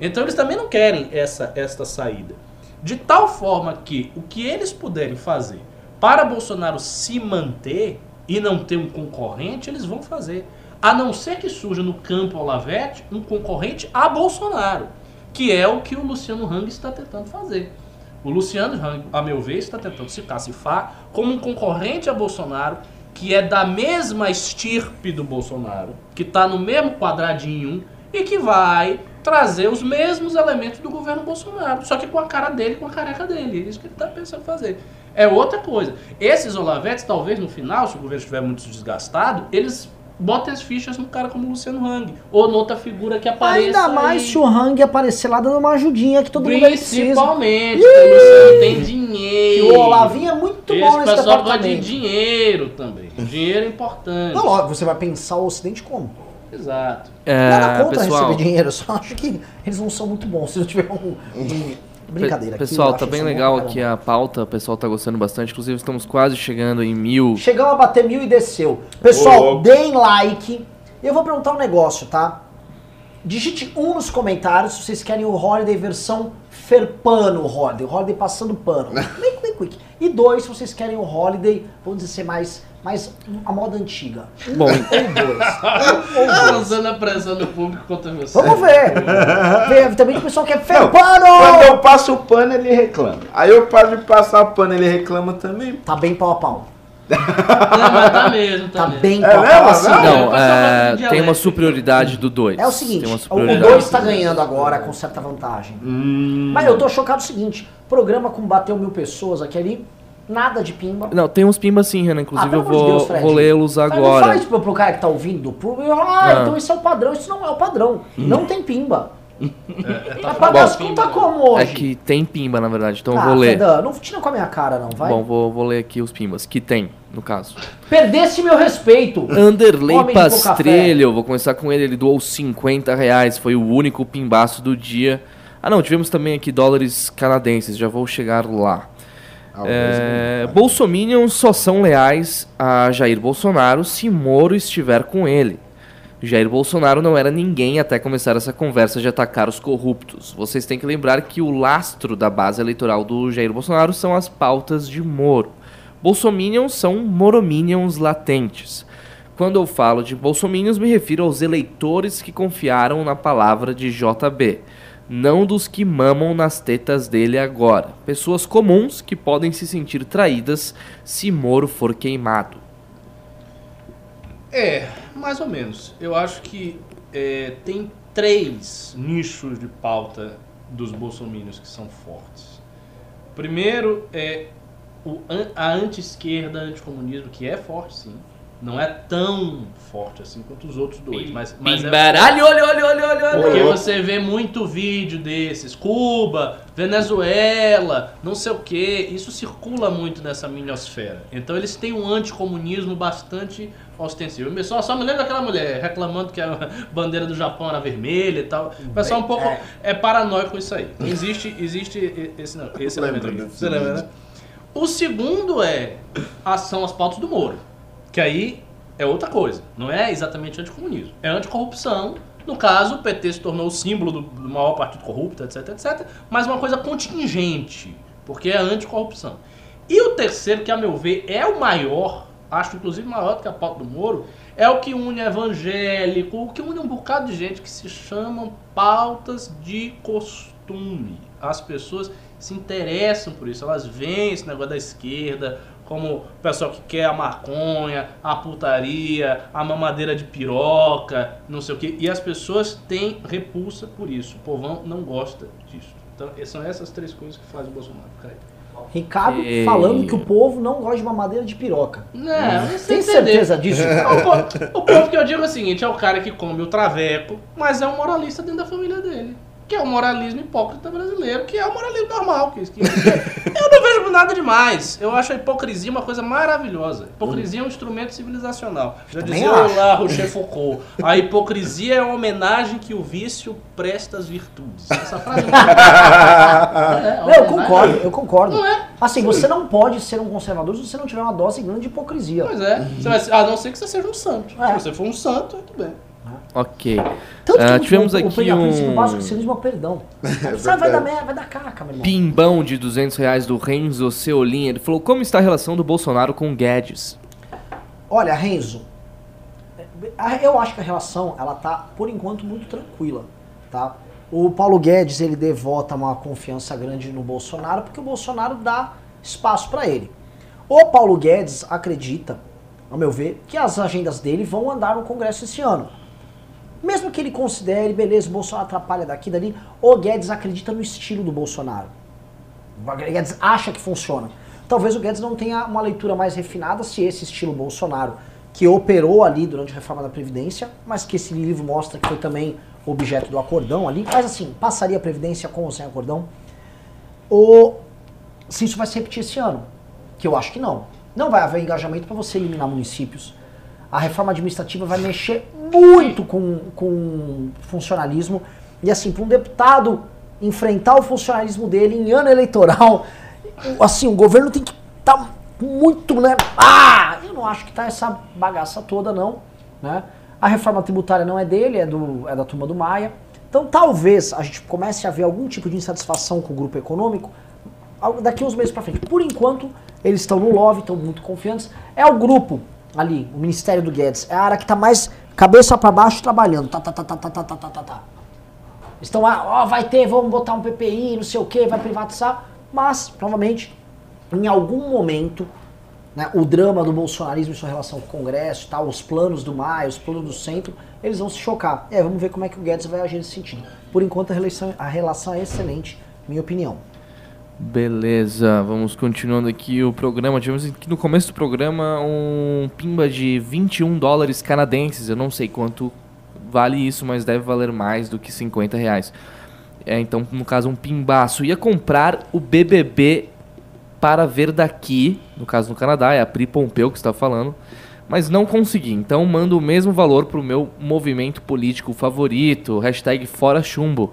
Então eles também não querem essa, esta saída. De tal forma que o que eles puderem fazer para Bolsonaro se manter e não ter um concorrente, eles vão fazer. A não ser que surja no campo Olavete um concorrente a Bolsonaro, que é o que o Luciano Hang está tentando fazer. O Luciano a meu ver, está tentando se cacifar como um concorrente a Bolsonaro, que é da mesma estirpe do Bolsonaro, que está no mesmo quadradinho e que vai trazer os mesmos elementos do governo Bolsonaro, só que com a cara dele, com a careca dele. É isso que ele está pensando fazer. É outra coisa. Esses Olavetes, talvez no final, se o governo estiver muito desgastado, eles botem as fichas num cara como o Luciano Hang. Ou noutra figura que apareça. Ainda mais aí. se o Hang aparecer lá dando uma ajudinha que todo mundo precisa. Principalmente, porque o Luciano tem dinheiro. Que o Olavinho é muito Esse bom nesse pessoal gosta de dinheiro também. Dinheiro é importante. Não, óbvio, você vai pensar o Ocidente como? Exato. Nada É, contra pessoal, receber dinheiro, eu só acho que eles não são muito bons. Se não tiver um. um- Brincadeira. pessoal, tá bem legal aqui a pauta, o pessoal tá gostando bastante. Inclusive, estamos quase chegando em mil. Chegamos a bater mil e desceu. Pessoal, Ô, deem like. Eu vou perguntar um negócio, tá? Digite um nos comentários se vocês querem o Holiday versão Ferpano Holiday. O Holiday passando pano. Quick, quick, quick. E dois, se vocês querem o Holiday, vamos dizer, ser mais, mais a moda antiga. Um Bom. ou dois. Um ou dois. usando a pressão do público contra você. Vamos ver. Ver, Também o pessoal quer Não, Ferpano! Quando eu passo o pano, ele reclama. Aí eu paro de passar o pano, ele reclama também. Tá bem pau a pau. Não, mas tá mesmo, tá, Tá mesmo. bem É pau a mesmo? pau. Assim, Não, Não, é, tem uma superioridade do 2. É o seguinte, tem uma o superioridade. 2 tá ganhando agora com certa vantagem. Hum. Mas eu tô chocado o seguinte, programa com bateu mil pessoas aqui ali, nada de pimba. Não, tem uns pimbas sim, Renan. Inclusive, Ah, eu amor de vou, Deus, vou lê-los Cara, Não agora. fala isso pro, cara que tá ouvindo do público. Ah, Ah. então isso é o padrão. Isso não é o padrão. Não tem pimba. É, Vai tá pagar as bom. contas como É hoje? que tem pimba, na verdade, então eu ah, vou ler. Não tira com a minha cara não, vai. Bom, vou, vou ler aqui os pimbas. Que tem, no caso. Perdesse meu respeito. Anderley pouca Pastrelho, vou começar com ele, ele doou 50 reais, foi o único pimbaço do dia. Ah não, tivemos também aqui dólares canadenses, já vou chegar lá. É, Bolsominions só são leais a Jair Bolsonaro se Moro estiver com ele. Jair Bolsonaro não era ninguém até começar essa conversa de atacar os corruptos. Vocês têm que lembrar que o lastro da base eleitoral do Jair Bolsonaro são as pautas de Moro. Bolsominions são morominions latentes. Quando eu falo de bolsominions, me refiro aos eleitores que confiaram na palavra de JB, não dos que mamam nas tetas dele agora. Pessoas comuns que podem se sentir traídas se Moro for queimado. É, mais ou menos. Eu acho que é, tem três nichos de pauta dos bolsominions que são fortes. Primeiro é o, a anti-esquerda, anticomunismo, que é forte sim. Não é tão forte assim quanto os outros dois, mas, mas é olha, olha, olha, olha, olha. Porque você vê muito vídeo desses, Cuba, Venezuela, não sei o que, isso circula muito nessa miniosfera. Então eles têm um anticomunismo bastante ostensivo. O pessoal só me lembra daquela mulher reclamando que a bandeira do Japão era vermelha e tal. O pessoal um pouco é paranoico com isso aí. Existe, existe esse, não, esse elemento aí. desse Você lembra, né? O segundo é são as pautas do Moro. Que aí é outra coisa. Não é exatamente anticomunismo. É anticorrupção. No caso, o PT se tornou o símbolo do, do maior partido corrupto, etc, etc. Mas uma coisa contingente. Porque é anticorrupção. E o terceiro, que a meu ver é o maior, acho inclusive maior do que a pauta do Moro, é o que une evangélico, o que une um bocado de gente que se chamam pautas de costume. As pessoas se interessam por isso, elas veem esse negócio da esquerda como o pessoal que quer a maconha, a putaria, a mamadeira de piroca, não sei o que, e as pessoas têm repulsa por isso. O povão não gosta disso. Então, são essas três coisas que fazem o Bolsonaro cair. Ricardo falando que o povo não gosta de mamadeira de piroca. Não, Tem certeza disso? o, povo, o povo que eu digo é o seguinte, é o cara que come o traveco, mas é um moralista dentro da família dele que é o moralismo hipócrita brasileiro, que é o moralismo normal. Que, que, eu não vejo nada demais. Eu acho a hipocrisia uma coisa maravilhosa. Hipocrisia é um instrumento civilizacional. Já dizia lá Rocher Foucault. A hipocrisia é uma homenagem que o vício presta às virtudes. Essa frase é, é, Eu concordo, eu concordo. Não é? Assim, você não pode ser um conservador se você não tiver uma dose grande de hipocrisia. Pois é. Vai, a não ser que você seja um santo. É. Se você for um santo, tudo bem. Ok. Tanto uh, tivemos o, aqui o, um... O básico é o perdão. É Sabe, vai dar merda, vai dar caca, meu irmão. Pimbão de 200 reais do Renzo Ceolin. Ele falou, como está a relação do Bolsonaro com o Guedes? Olha, Renzo, eu acho que a relação, ela tá, por enquanto, muito tranquila, tá? O Paulo Guedes, ele devota uma confiança grande no Bolsonaro, porque o Bolsonaro dá espaço para ele. O Paulo Guedes acredita, ao meu ver, que as agendas dele vão andar no Congresso esse ano. Mesmo que ele considere, beleza, o Bolsonaro atrapalha daqui dali, o Guedes acredita no estilo do Bolsonaro. O Guedes acha que funciona. Talvez o Guedes não tenha uma leitura mais refinada se esse estilo Bolsonaro, que operou ali durante a reforma da Previdência, mas que esse livro mostra que foi também objeto do acordão ali, mas assim, passaria a Previdência com ou sem acordão, ou se isso vai se repetir esse ano, que eu acho que não. Não vai haver engajamento para você eliminar municípios, a reforma administrativa vai mexer muito com, com funcionalismo. E assim, para um deputado enfrentar o funcionalismo dele em ano eleitoral, assim, o governo tem que estar tá muito, né? Ah! Eu não acho que tá essa bagaça toda, não. Né? A reforma tributária não é dele, é, do, é da turma do Maia. Então talvez a gente comece a ver algum tipo de insatisfação com o grupo econômico daqui uns meses para frente. Por enquanto, eles estão no love, estão muito confiantes. É o grupo ali, o Ministério do Guedes, é a área que está mais cabeça para baixo trabalhando. Tá, tá, tá, tá, tá, tá, tá, tá, tá. Estão lá, ó, vai ter, vamos botar um PPI, não sei o que, vai privatizar. Mas, provavelmente, em algum momento, né, o drama do bolsonarismo em sua relação com o Congresso, tal, os planos do Maio, os planos do centro, eles vão se chocar. É, vamos ver como é que o Guedes vai agir nesse sentido. Por enquanto, a relação, a relação é excelente, minha opinião. Beleza, vamos continuando aqui o programa. Tivemos aqui no começo do programa um pimba de 21 dólares canadenses. Eu não sei quanto vale isso, mas deve valer mais do que 50 reais. É, então, no caso, um pimbaço. Ia comprar o BBB para ver daqui, no caso no Canadá, é a Pri Pompeu que está falando, mas não consegui. Então, mando o mesmo valor para o meu movimento político favorito. Hashtag Fora Chumbo.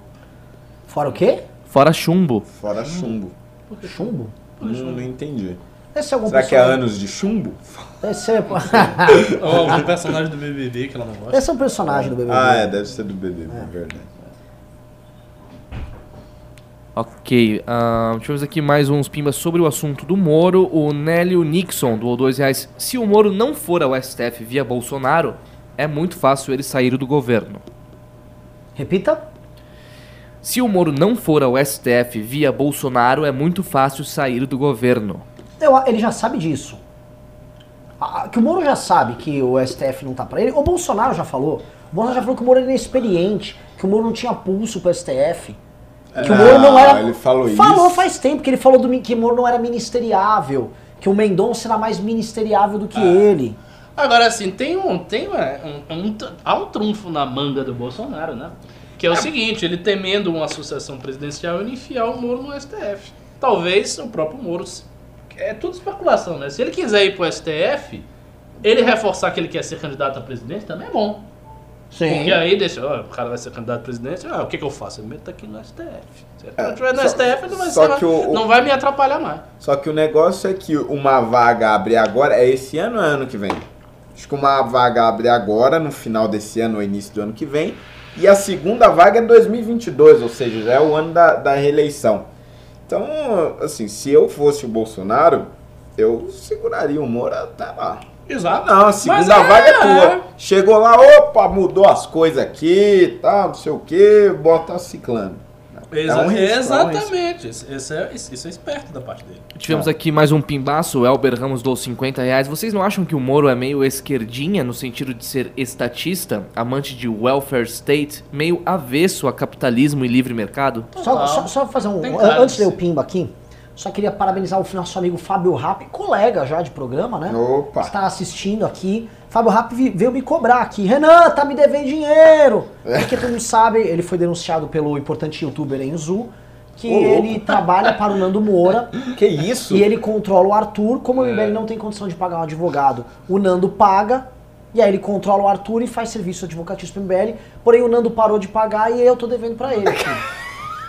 Fora o quê? Fora chumbo. Fora chumbo. Por que chumbo? Não, não entendi. Esse é algum Será que é anos de chumbo? Deve ser. Ou algum personagem do BBB que ela não gosta. Esse é um personagem do BBB. Ah, é, deve ser do BBB, é, é verdade. Ok, uh, deixa eu ver aqui mais uns pimbas sobre o assunto do Moro. O Nélio Nixon doou dois reais. Se o Moro não for ao STF via Bolsonaro, é muito fácil ele sair do governo. Repita. Se o Moro não for ao STF via Bolsonaro, é muito fácil sair do governo. Eu, ele já sabe disso. Que o Moro já sabe que o STF não tá para ele. O Bolsonaro já falou. O Bolsonaro já falou que o Moro era inexperiente, que o Moro não tinha pulso pro STF. Que o Moro não era. Ele falou, falou isso. faz tempo que ele falou do, que o Moro não era ministeriável. Que o Mendonça era mais ministeriável do que ah. ele. Agora, assim, tem um. Tem uma, um, um, há um trunfo na manga do Bolsonaro, né? Que é o é. seguinte, ele temendo uma associação presidencial, ele enfiar o Moro no STF. Talvez o próprio Moro. É tudo especulação, né? Se ele quiser ir pro STF, ele reforçar que ele quer ser candidato a presidente também é bom. Sim. Porque aí deixa, ó, o cara vai ser candidato a presidente, ah, o que, que eu faço? Eu meto aqui no STF. Se ele é, estiver no só, STF, ele vai ser, o, não vai me atrapalhar mais. Só que o negócio é que uma vaga abre agora, é esse ano ou é ano que vem? Acho que uma vaga abre agora, no final desse ano ou início do ano que vem. E a segunda vaga é 2022, ou seja, já é o ano da, da reeleição. Então, assim, se eu fosse o Bolsonaro, eu seguraria o Moro até lá. Exato. Não, a segunda é, vaga é tua. Chegou lá, opa, mudou as coisas aqui, tá, não sei o que, bota ciclano. Exa- É um risco, é um exatamente. Esse é, isso é esperto da parte dele. Tivemos aqui mais um pimbaço, o Elber Ramos doou 50 reais. Vocês não acham que o Moro é meio esquerdinha no sentido de ser estatista, amante de welfare state, meio avesso a capitalismo e livre mercado? Só, só, só fazer um. Tem Antes de ler o. Pimba aqui, só queria parabenizar o nosso amigo Fábio Rapp, colega já de programa, né? Opa. Está assistindo aqui. Fábio Rapp vi- veio me cobrar aqui. Renan, tá me devendo dinheiro! É. Porque todo mundo sabe, ele foi denunciado pelo importante youtuber Enzu, que Ô, ele trabalha para o Nando Moura Que isso? e ele controla o Arthur. Como o É. MBL não tem condição de pagar um advogado, o Nando paga. E aí ele controla o Arthur e faz serviço advocatício pro MBL. Porém, o Nando parou de pagar e eu tô devendo pra ele.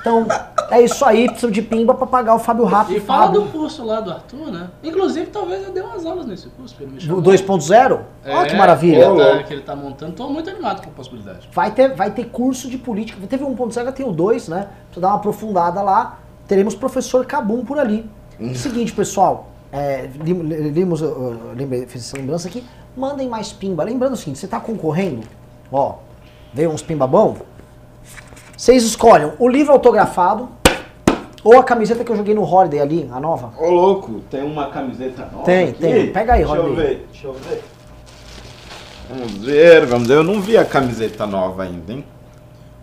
Então, é isso aí. Preciso de pimba pra pagar o Fábio Rapp. E fala Fábio. do curso lá do Arthur, né? Inclusive, talvez eu dê umas aulas nesse curso, pra ele me Do chamar. 2.0? Olha que É, maravilha. Que ele, tá, que ele tá montando. Tô muito animado com a possibilidade. Vai ter, vai ter curso de política. Teve um 1.0, agora tem o 2, né? Precisa dar uma aprofundada lá. Teremos professor Cabum por ali. Seguinte, pessoal. É, lim- limos, eu lembrei, fiz essa lembrança aqui. Mandem mais pimba. Lembrando o seguinte, você tá concorrendo, ó, veio uns pimba bom. Vocês escolhem o livro autografado ou a camiseta que eu joguei no Holiday ali, a nova. Ô louco, tem uma camiseta nova. Tem, aqui? tem. Pega aí, Deixa eu ver, deixa eu ver. Vamos ver, vamos ver. Eu não vi a camiseta nova ainda, hein?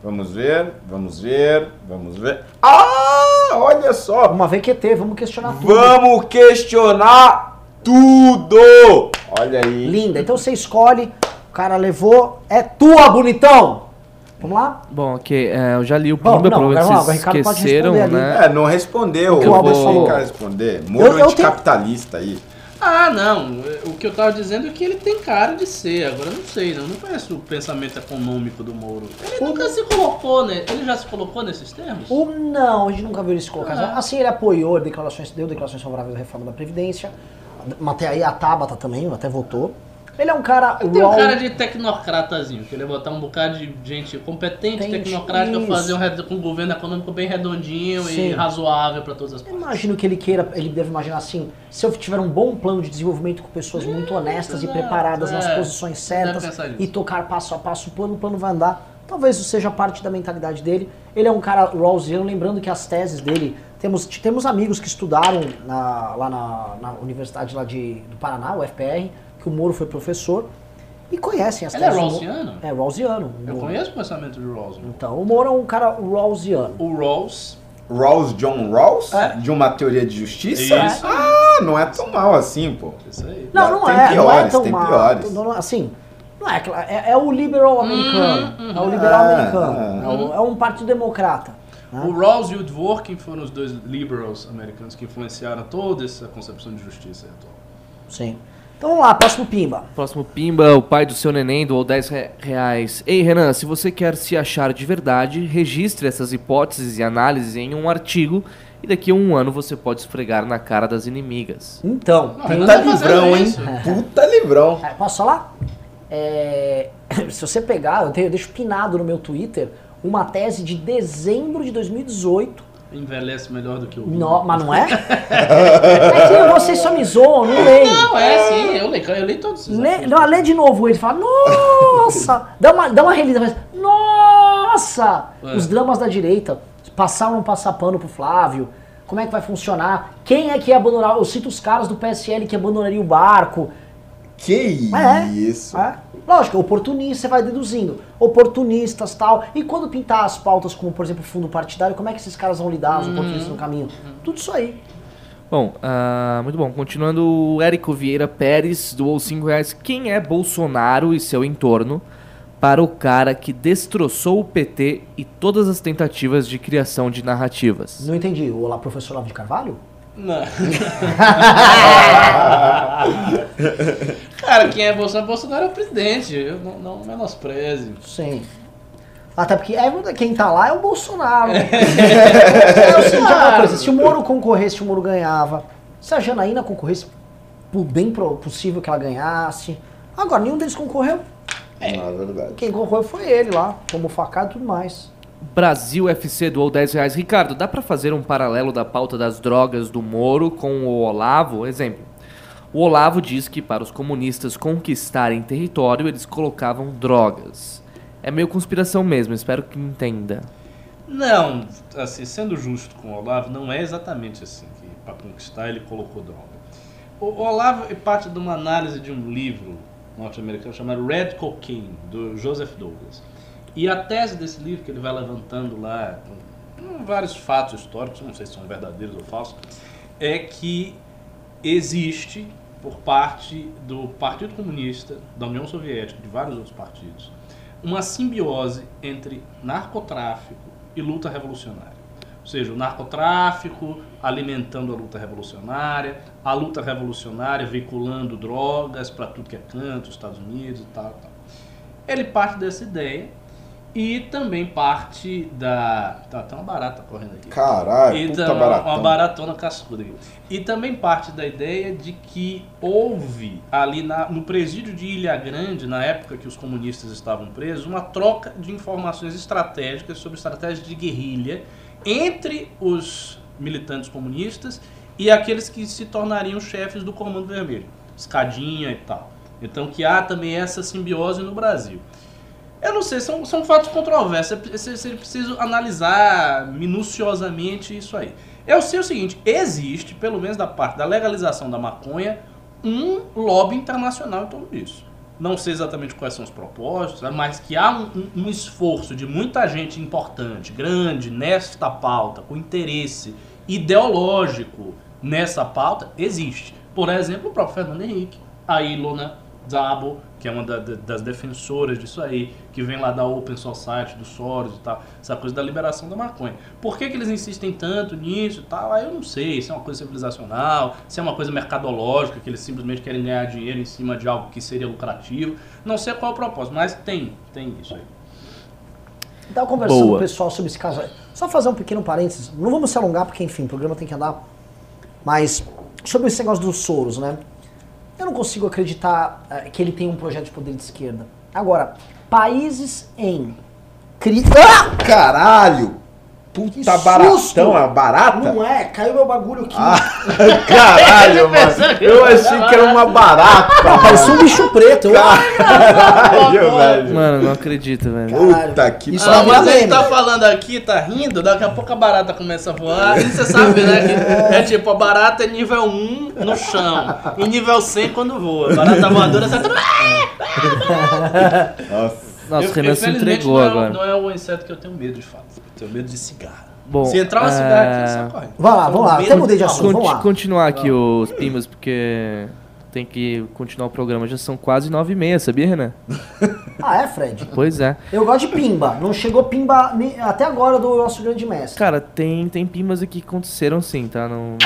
Vamos ver, vamos ver, vamos ver. Ah, olha só. Uma VQT, vamos questionar tudo. Vamos questionar tudo. Olha aí. Linda. Então você escolhe, o cara levou, é tua, bonitão! Vamos lá? Bom, ok, é, eu já li o Bom, Pimba, não, provavelmente o vocês Ricardo pode esqueceram, responder ali. né? É, não respondeu. O que o Albert Vou falou. responder. Moro Eu- eu anticapitalista aí. Ah, não. O que eu tava dizendo é que ele tem cara de ser. Agora eu não sei, não. Não conheço o pensamento econômico do Moro. Ele nunca se colocou, né? Ele já se colocou nesses termos? O não, a gente nunca viu ele se colocar. Ah. Assim, ele apoiou declarações, deu declarações favoráveis à reforma da Previdência. Até aí a Tabata também, até votou. Ele é um cara Ele tem um cara de tecnocratazinho, que ele ia botar um bocado de gente competente, Tem tecnocrática, isso. fazer um, um governo econômico bem redondinho Sim. e razoável para todas as Eu partes. imagino que ele queira, ele deve imaginar assim, se eu tiver um bom plano de desenvolvimento com pessoas muito honestas e exato, preparadas nas é. posições Deve certas e tocar passo a passo o plano, o plano vai andar. Talvez isso seja parte da mentalidade dele. Ele é um cara rawlsiano, lembrando que as teses dele, temos, temos amigos que estudaram na- lá na, na universidade lá de, do Paraná, o FPR, que o Moro foi professor, e conhecem as Ele é Rawlsiano? É, rawlsiano. Eu conheço o pensamento de Rawls. meu. Então, o Moro é um cara rawlsiano. O Rawls, Rawls, John Rawls? É. De uma teoria de justiça? Isso. Ah, não é tão mal assim, pô. isso aí. Não, não Tem é, não é piores, tão tem mal. piores. Não, não, assim, não é, é, é o liberal americano. É o liberal Ah, americano. É, o- é um partido democrata. né? O Rawls e o Dworkin foram os dois liberals americanos que influenciaram toda essa concepção de justiça atual. Sim. Então vamos lá, próximo Pimba. Próximo Pimba, o pai do seu neném doou 10 re- reais. Ei, Renan, se você quer se achar de verdade, registre essas hipóteses e análises em um artigo e daqui a um ano você pode esfregar na cara das inimigas. Então, Não, Puta tá livrão, hein? isso. Puta livrão. É, posso falar? É, se você pegar, eu, tenho- eu deixo pinado no meu Twitter uma tese de dezembro de 2018. Envelhece melhor do que o vinho. No- mas não é? é que vocês só me zoam, não leio. Não, é sim, eu leio, eu leio todos esses artigos. não, lê de novo ele fala, nossa! dá, uma, dá uma relida, faz, nossa! É. Os dramas da direita, passar ou não passar pano pro Flávio, como é que vai funcionar? Quem é que ia abandonar? Eu cito os caras do PSL que abandonaria o barco. Que É, isso. É. Lógico, oportunista, você vai deduzindo. Oportunistas tal. E quando pintar as pautas como, por exemplo, fundo partidário, como é que esses caras vão lidar, os oportunistas no caminho? Tudo isso aí. Bom, ah, muito bom. Continuando, o Érico Vieira Pérez doou 5 reais. Quem é Bolsonaro e seu entorno para o cara que destroçou o PT e todas as tentativas de criação de narrativas? Não entendi. O Olá, professor Olavo de Carvalho? Não. Cara, quem é Bolsonaro? Bolsonaro é o presidente. Eu não, não menospreze. Sim. Até porque é, quem tá lá é o Bolsonaro. é o seguinte, aquela coisa, se o Moro concorresse, se o Moro ganhava. Se a Janaína concorresse, por bem possível que ela ganhasse. Agora, nenhum deles concorreu. É, verdade. Quem concorreu foi ele lá, como facado e tudo mais. Brasil FC doou 10 reais. Ricardo, dá pra fazer um paralelo da pauta das drogas do Moro com o Olavo? Exemplo. O Olavo diz que para os comunistas conquistarem território, eles colocavam drogas. É meio conspiração mesmo, espero que entenda. Não, assim, sendo justo com o Olavo, não é exatamente assim que para conquistar ele colocou droga. O Olavo é parte de uma análise de um livro norte-americano chamado Red Cocaine, do Joseph Douglas. E a tese desse livro, que ele vai levantando lá, com vários fatos históricos, não sei se são verdadeiros ou falsos, é que existe, por parte do Partido Comunista, da União Soviética, de vários outros partidos, uma simbiose entre narcotráfico e luta revolucionária. Ou seja, o narcotráfico alimentando a luta revolucionária, a luta revolucionária veiculando drogas para tudo que é canto, Estados Unidos e tal, tal. Ele parte dessa ideia e também parte da. Tá, tá uma barata correndo aqui. Caralho, e puta tam- baratão. uma baratona cascuda aqui. E também parte da ideia de que houve ali na- no presídio de Ilha Grande, na época que os comunistas estavam presos, uma troca de informações estratégicas sobre estratégias de guerrilha entre os militantes comunistas e aqueles que se tornariam chefes do Comando Vermelho, Escadinha e tal. Então que há também essa simbiose no Brasil. Eu não sei, são, são fatos controversos. Você você precisa analisar minuciosamente isso aí. Eu sei o seguinte: existe, pelo menos da parte da legalização da maconha, um lobby internacional em torno disso. Não sei exatamente quais são os propósitos, né, mas que há um, um- um esforço de muita gente importante, grande, nesta pauta, com interesse ideológico nessa pauta, existe. Por exemplo, o próprio Fernando Henrique, a Ilona Zabo, que é uma da- da- das defensoras disso aí, que vem lá da Open Society, do Soros e tal, essa coisa da liberação da maconha. Por que, que eles insistem tanto nisso e tal? Aí eu não sei, se é uma coisa civilizacional, se é uma coisa mercadológica, que eles simplesmente querem ganhar dinheiro em cima de algo que seria lucrativo. Não sei qual é o propósito, mas tem, tem isso aí. Tava conversando Boa. com o pessoal sobre esse caso. Só fazer um pequeno parênteses. Não vamos se alongar, porque, enfim, o programa tem que andar. Mas, sobre esse negócio dos Soros, né? Eu não consigo acreditar eh, que ele tem um projeto de poder de esquerda. Agora, países em crise. Ah! Caralho! Puta Que susto! baratão, é barata? Não é, caiu meu bagulho aqui. Ah, caralho, mano. Eu achei que era uma barata. Parecia um bicho preto. Caralho, velho. Mano, não acredito, velho. Puta que Isso Ah, mas é ele meme. tá falando aqui, tá rindo, daqui a pouco a barata começa a voar. E você sabe, né? Que é tipo, a barata é nível 1 no chão. E nível 100 quando voa. A barata voadora você Nossa. Nossa, Eu- o Renan se entregou não é, agora. Não é o inseto que eu tenho medo de fato. Eu tenho medo de cigarro. Bom, Se entrar uma é, cigarra aqui, sai correndo. Vai lá, vamos lá. Até mudei de assunto. Vamos lá. continuar aqui os pimbas, porque tem que continuar o programa. Já são quase nove e meia, sabia, Renan? Ah, é, Fred? Pois é. Eu gosto de pimba. Não chegou pimba até agora do nosso grande mestre. Cara, tem, tem pimbas aqui que aconteceram sim, tá? Não...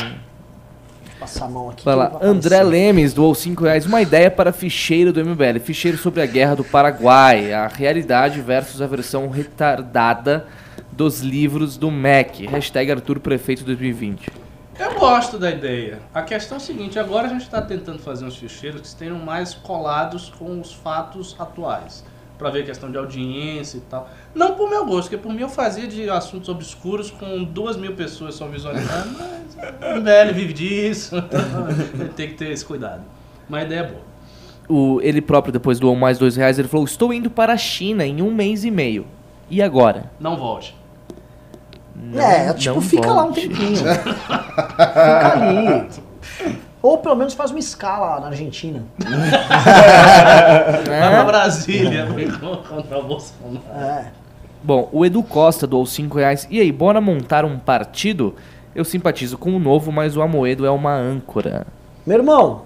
Passar a mão aqui. Vai lá. André aparecer. Lemes doou 5 reais. Uma ideia para ficheiro do MBL. Ficheiro sobre a guerra do Paraguai. A realidade versus a versão retardada dos livros do MEC. Hashtag Arthur Prefeito 2020. Eu gosto da ideia. A questão é a seguinte, agora a gente está tentando fazer uns ficheiros que estejam mais colados com os fatos atuais. Pra ver questão de audiência e tal. Não por meu gosto, porque por mim eu fazia de assuntos obscuros com duas mil pessoas só visualizando, mas o velho vive disso, então tem que ter esse cuidado. Mas a ideia é boa. O, ele próprio depois doou mais dois reais. Ele falou: Estou indo para a China em um mês e meio. E agora? Não volte. É, tipo, não fica lá um volte. tempinho. fica ali. Ou pelo menos faz uma escala lá na Argentina. Vai pra É. Brasília contra o Bolsonaro. É. Bom, o Edu Costa doou 5 reais. E aí, bora montar um partido? Eu simpatizo com o novo, mas o Amoedo é uma âncora. Meu irmão,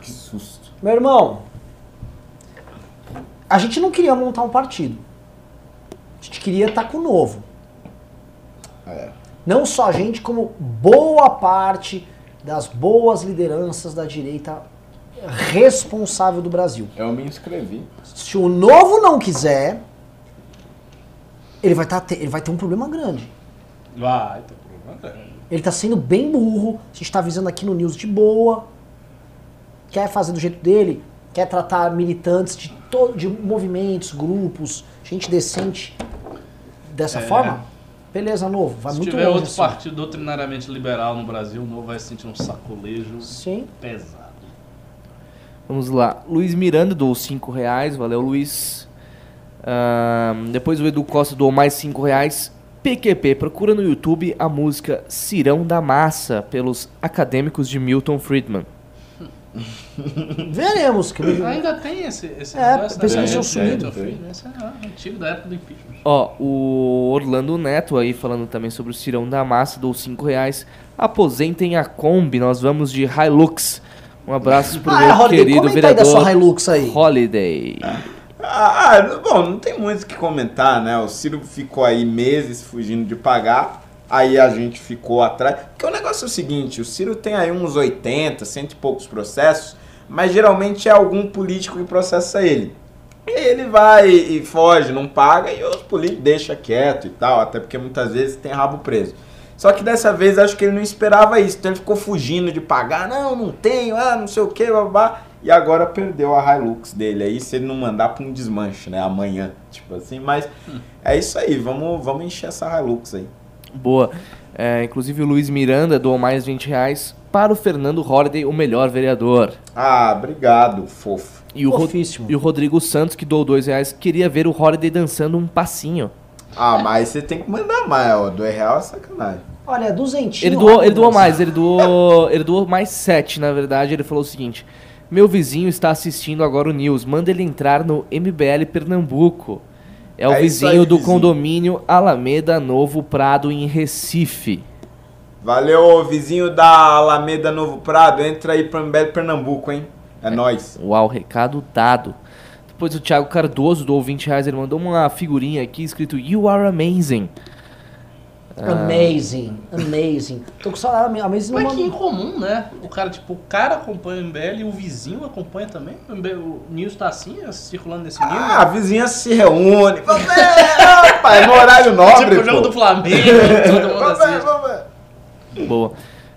Que susto. meu irmão. A gente não queria montar um partido. A gente queria estar com o novo. É. Não só a gente, como boa parte das boas lideranças da direita responsável do Brasil. Eu me inscrevi. Se o novo não quiser, ele vai, tá, te- ele vai ter um problema grande. Vai, tem problema grande. Ele tá sendo bem burro, a gente tá avisando aqui no News de boa. Quer fazer do jeito dele, quer tratar militantes de, de movimentos, grupos, gente decente dessa É. forma? Beleza, novo, vai Se muito tiver longe. outro assim. partido doutrinariamente liberal no Brasil, o novo vai sentir um sacolejo Sim. pesado. Vamos lá. Luiz Miranda doou 5 reais. Valeu, Luiz. Uh, depois o Edu Costa doou mais 5 reais. PQP, procura no YouTube a música Cirão da Massa, pelos acadêmicos de Milton Friedman. Veremos. Que... Ainda tem esse, esse é, negócio, né? Esse é sumido. Esse é antigo da época do impeachment. Ó, o Orlando Neto aí falando também sobre o Cirão da Massa, dou 5 reais. Aposentem a Kombi, nós vamos de Hilux. Um abraço pro ah, meu é, querido vereador aí da sua Hilux aí. Holiday. Ah, bom, não tem muito o que comentar, né? O Ciro ficou aí meses fugindo de pagar, aí a gente ficou atrás. Porque o negócio é o seguinte, o Ciro tem aí uns 80, cento e poucos processos, mas geralmente é algum político que processa ele. E ele vai e foge, não paga, e os políticos deixam quieto e tal, até porque muitas vezes tem rabo preso. Só que dessa vez acho que ele não esperava isso, então ele ficou fugindo de pagar, não, não tenho, ah, não sei o que, babá. E agora perdeu a Hilux dele aí, se ele não mandar para um desmanche, né? Amanhã, tipo assim. Mas hum. é isso aí, vamos, vamos encher essa Hilux aí. Boa. É, inclusive o Luiz Miranda doou mais 20 reais para o Fernando Holliday, o melhor vereador. Ah, obrigado, fofo. E o, Fofíssimo. e o Rodrigo Santos, que doou 2 reais, queria ver o Holliday dançando um passinho. Ah, mas você tem que mandar mais, ó. 2 reais é sacanagem. Olha, duzentinho. Ele doou, ele doou mais, ele doou, ele doou mais 7, na verdade. Ele falou o seguinte: meu vizinho está assistindo agora o News. Manda ele entrar no MBL Pernambuco. É o é vizinho aí, do vizinho. condomínio Alameda Novo Prado, em Recife. Valeu, vizinho da Alameda Novo Prado. Entra aí pro MBL Pernambuco, hein? É, é nóis. Uau, recado dado. Depois o Thiago Cardoso do 20 reais, ele mandou uma figurinha aqui escrito You are amazing. Ah. Amazing, amazing. Tô com saudade, amazing Mas que incomum, né? O cara, tipo, o cara acompanha o MBL e o vizinho acompanha também. O, MBL, o News tá assim, circulando nesse nível. Ah, a vizinha se reúne. Vamos ver, rapaz, no horário nobre. tipo o jogo do Flamengo, todo mundo vamos ver, vamos ver. Boa.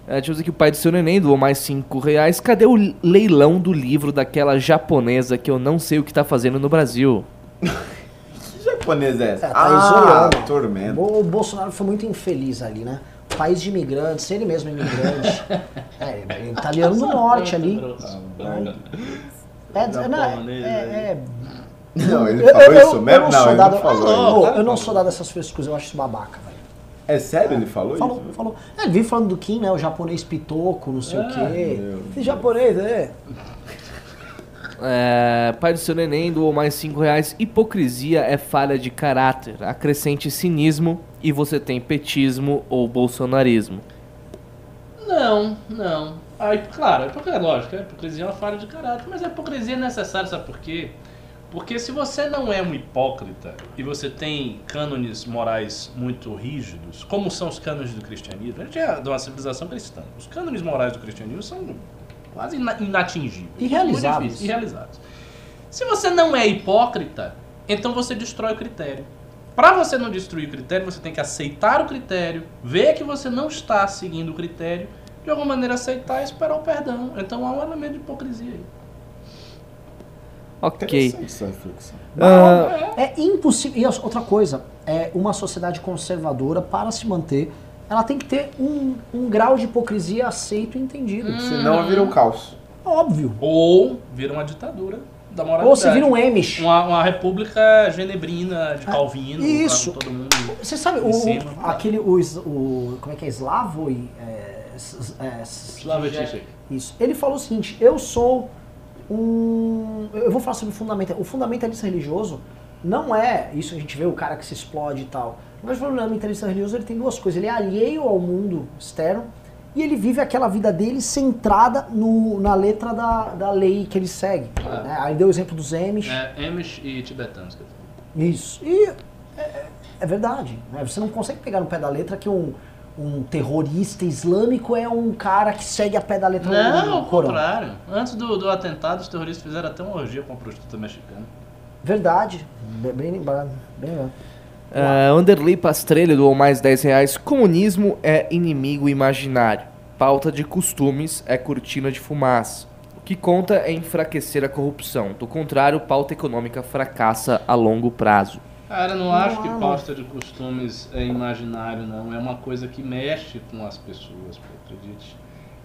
É, deixa eu dizer que o pai do seu neném doou mais 5 reais. Cadê o leilão do livro daquela japonesa que eu não sei o que tá fazendo no Brasil? japonesa é essa? É, tá ah, isolando. Tormento. O Bolsonaro foi muito infeliz ali, né? País de imigrantes, ele mesmo é imigrante. é, é italiano do norte ali. É, é, não, é, é, não, ele falou eu, isso mesmo? Não, ele não falou. eu não sou dado dessas frescuras, eu acho isso babaca. É sério ele falou, falou isso? Falou, É, ele vive falando do Kim, né? O japonês pitoco, não sei ah, o quê. Esse japonês, é. É, pai do seu neném doou mais 5 reais. Hipocrisia é falha de caráter. Acrescente cinismo e você tem petismo ou bolsonarismo. Não, não. Ah, claro, a hipocrisia, lógico, a hipocrisia é uma falha de caráter, mas a hipocrisia é necessária, sabe por quê? Porque se você não é um hipócrita e você tem cânones morais muito rígidos, como são os cânones do cristianismo, a gente é de uma civilização cristã. Os cânones morais do cristianismo são quase inatingíveis. Irrealizáveis. Irrealizáveis. Se você não é hipócrita, então você destrói o critério. Para você não destruir o critério, você tem que aceitar o critério, ver que você não está seguindo o critério, de alguma maneira aceitar e esperar o perdão. Então há um elemento de hipocrisia aí. Ok. Uh... É impossível. E outra coisa, é uma sociedade conservadora para se manter ela tem que ter um, um grau de hipocrisia aceito e entendido. Hum. Senão vira um caos. Óbvio. Ou vira uma ditadura da moralidade. Ou você vira um Emish. Uma, uma república genebrina de ah, Calvino. Isso. Todo mundo você sabe, o, cima, aquele, o, o, como é que é, Slavo? É, é, Isso. Ele falou o seguinte, eu sou um... Eu vou falar sobre o fundamental. O fundamentalista religioso não é isso a gente vê o cara que se explode e tal. Mas o fundamentalista religioso ele tem duas coisas. Ele é alheio ao mundo externo e ele vive aquela vida dele centrada no, na letra da, da lei que ele segue. É. Né? Aí deu o exemplo dos Amish. É, Amish e tibetanos. Isso. E é, é verdade. Né? Você não consegue pegar no pé da letra que um, um terrorista islâmico é um cara que segue a pé da letra não, ao contrário. Antes do, do atentado, os terroristas fizeram até uma orgia com a prostituta mexicana. Verdade. Bem lembrado. Bem lembrado. Uh, Anderley Pastrelli doou mais 10 reais. Comunismo é inimigo imaginário. Pauta de costumes é cortina de fumaça. O que conta é enfraquecer a corrupção. Do contrário, pauta econômica fracassa a longo prazo. Cara, não, não acho que pauta de costumes é imaginário, não. É uma coisa que mexe com as pessoas, pô, acredite.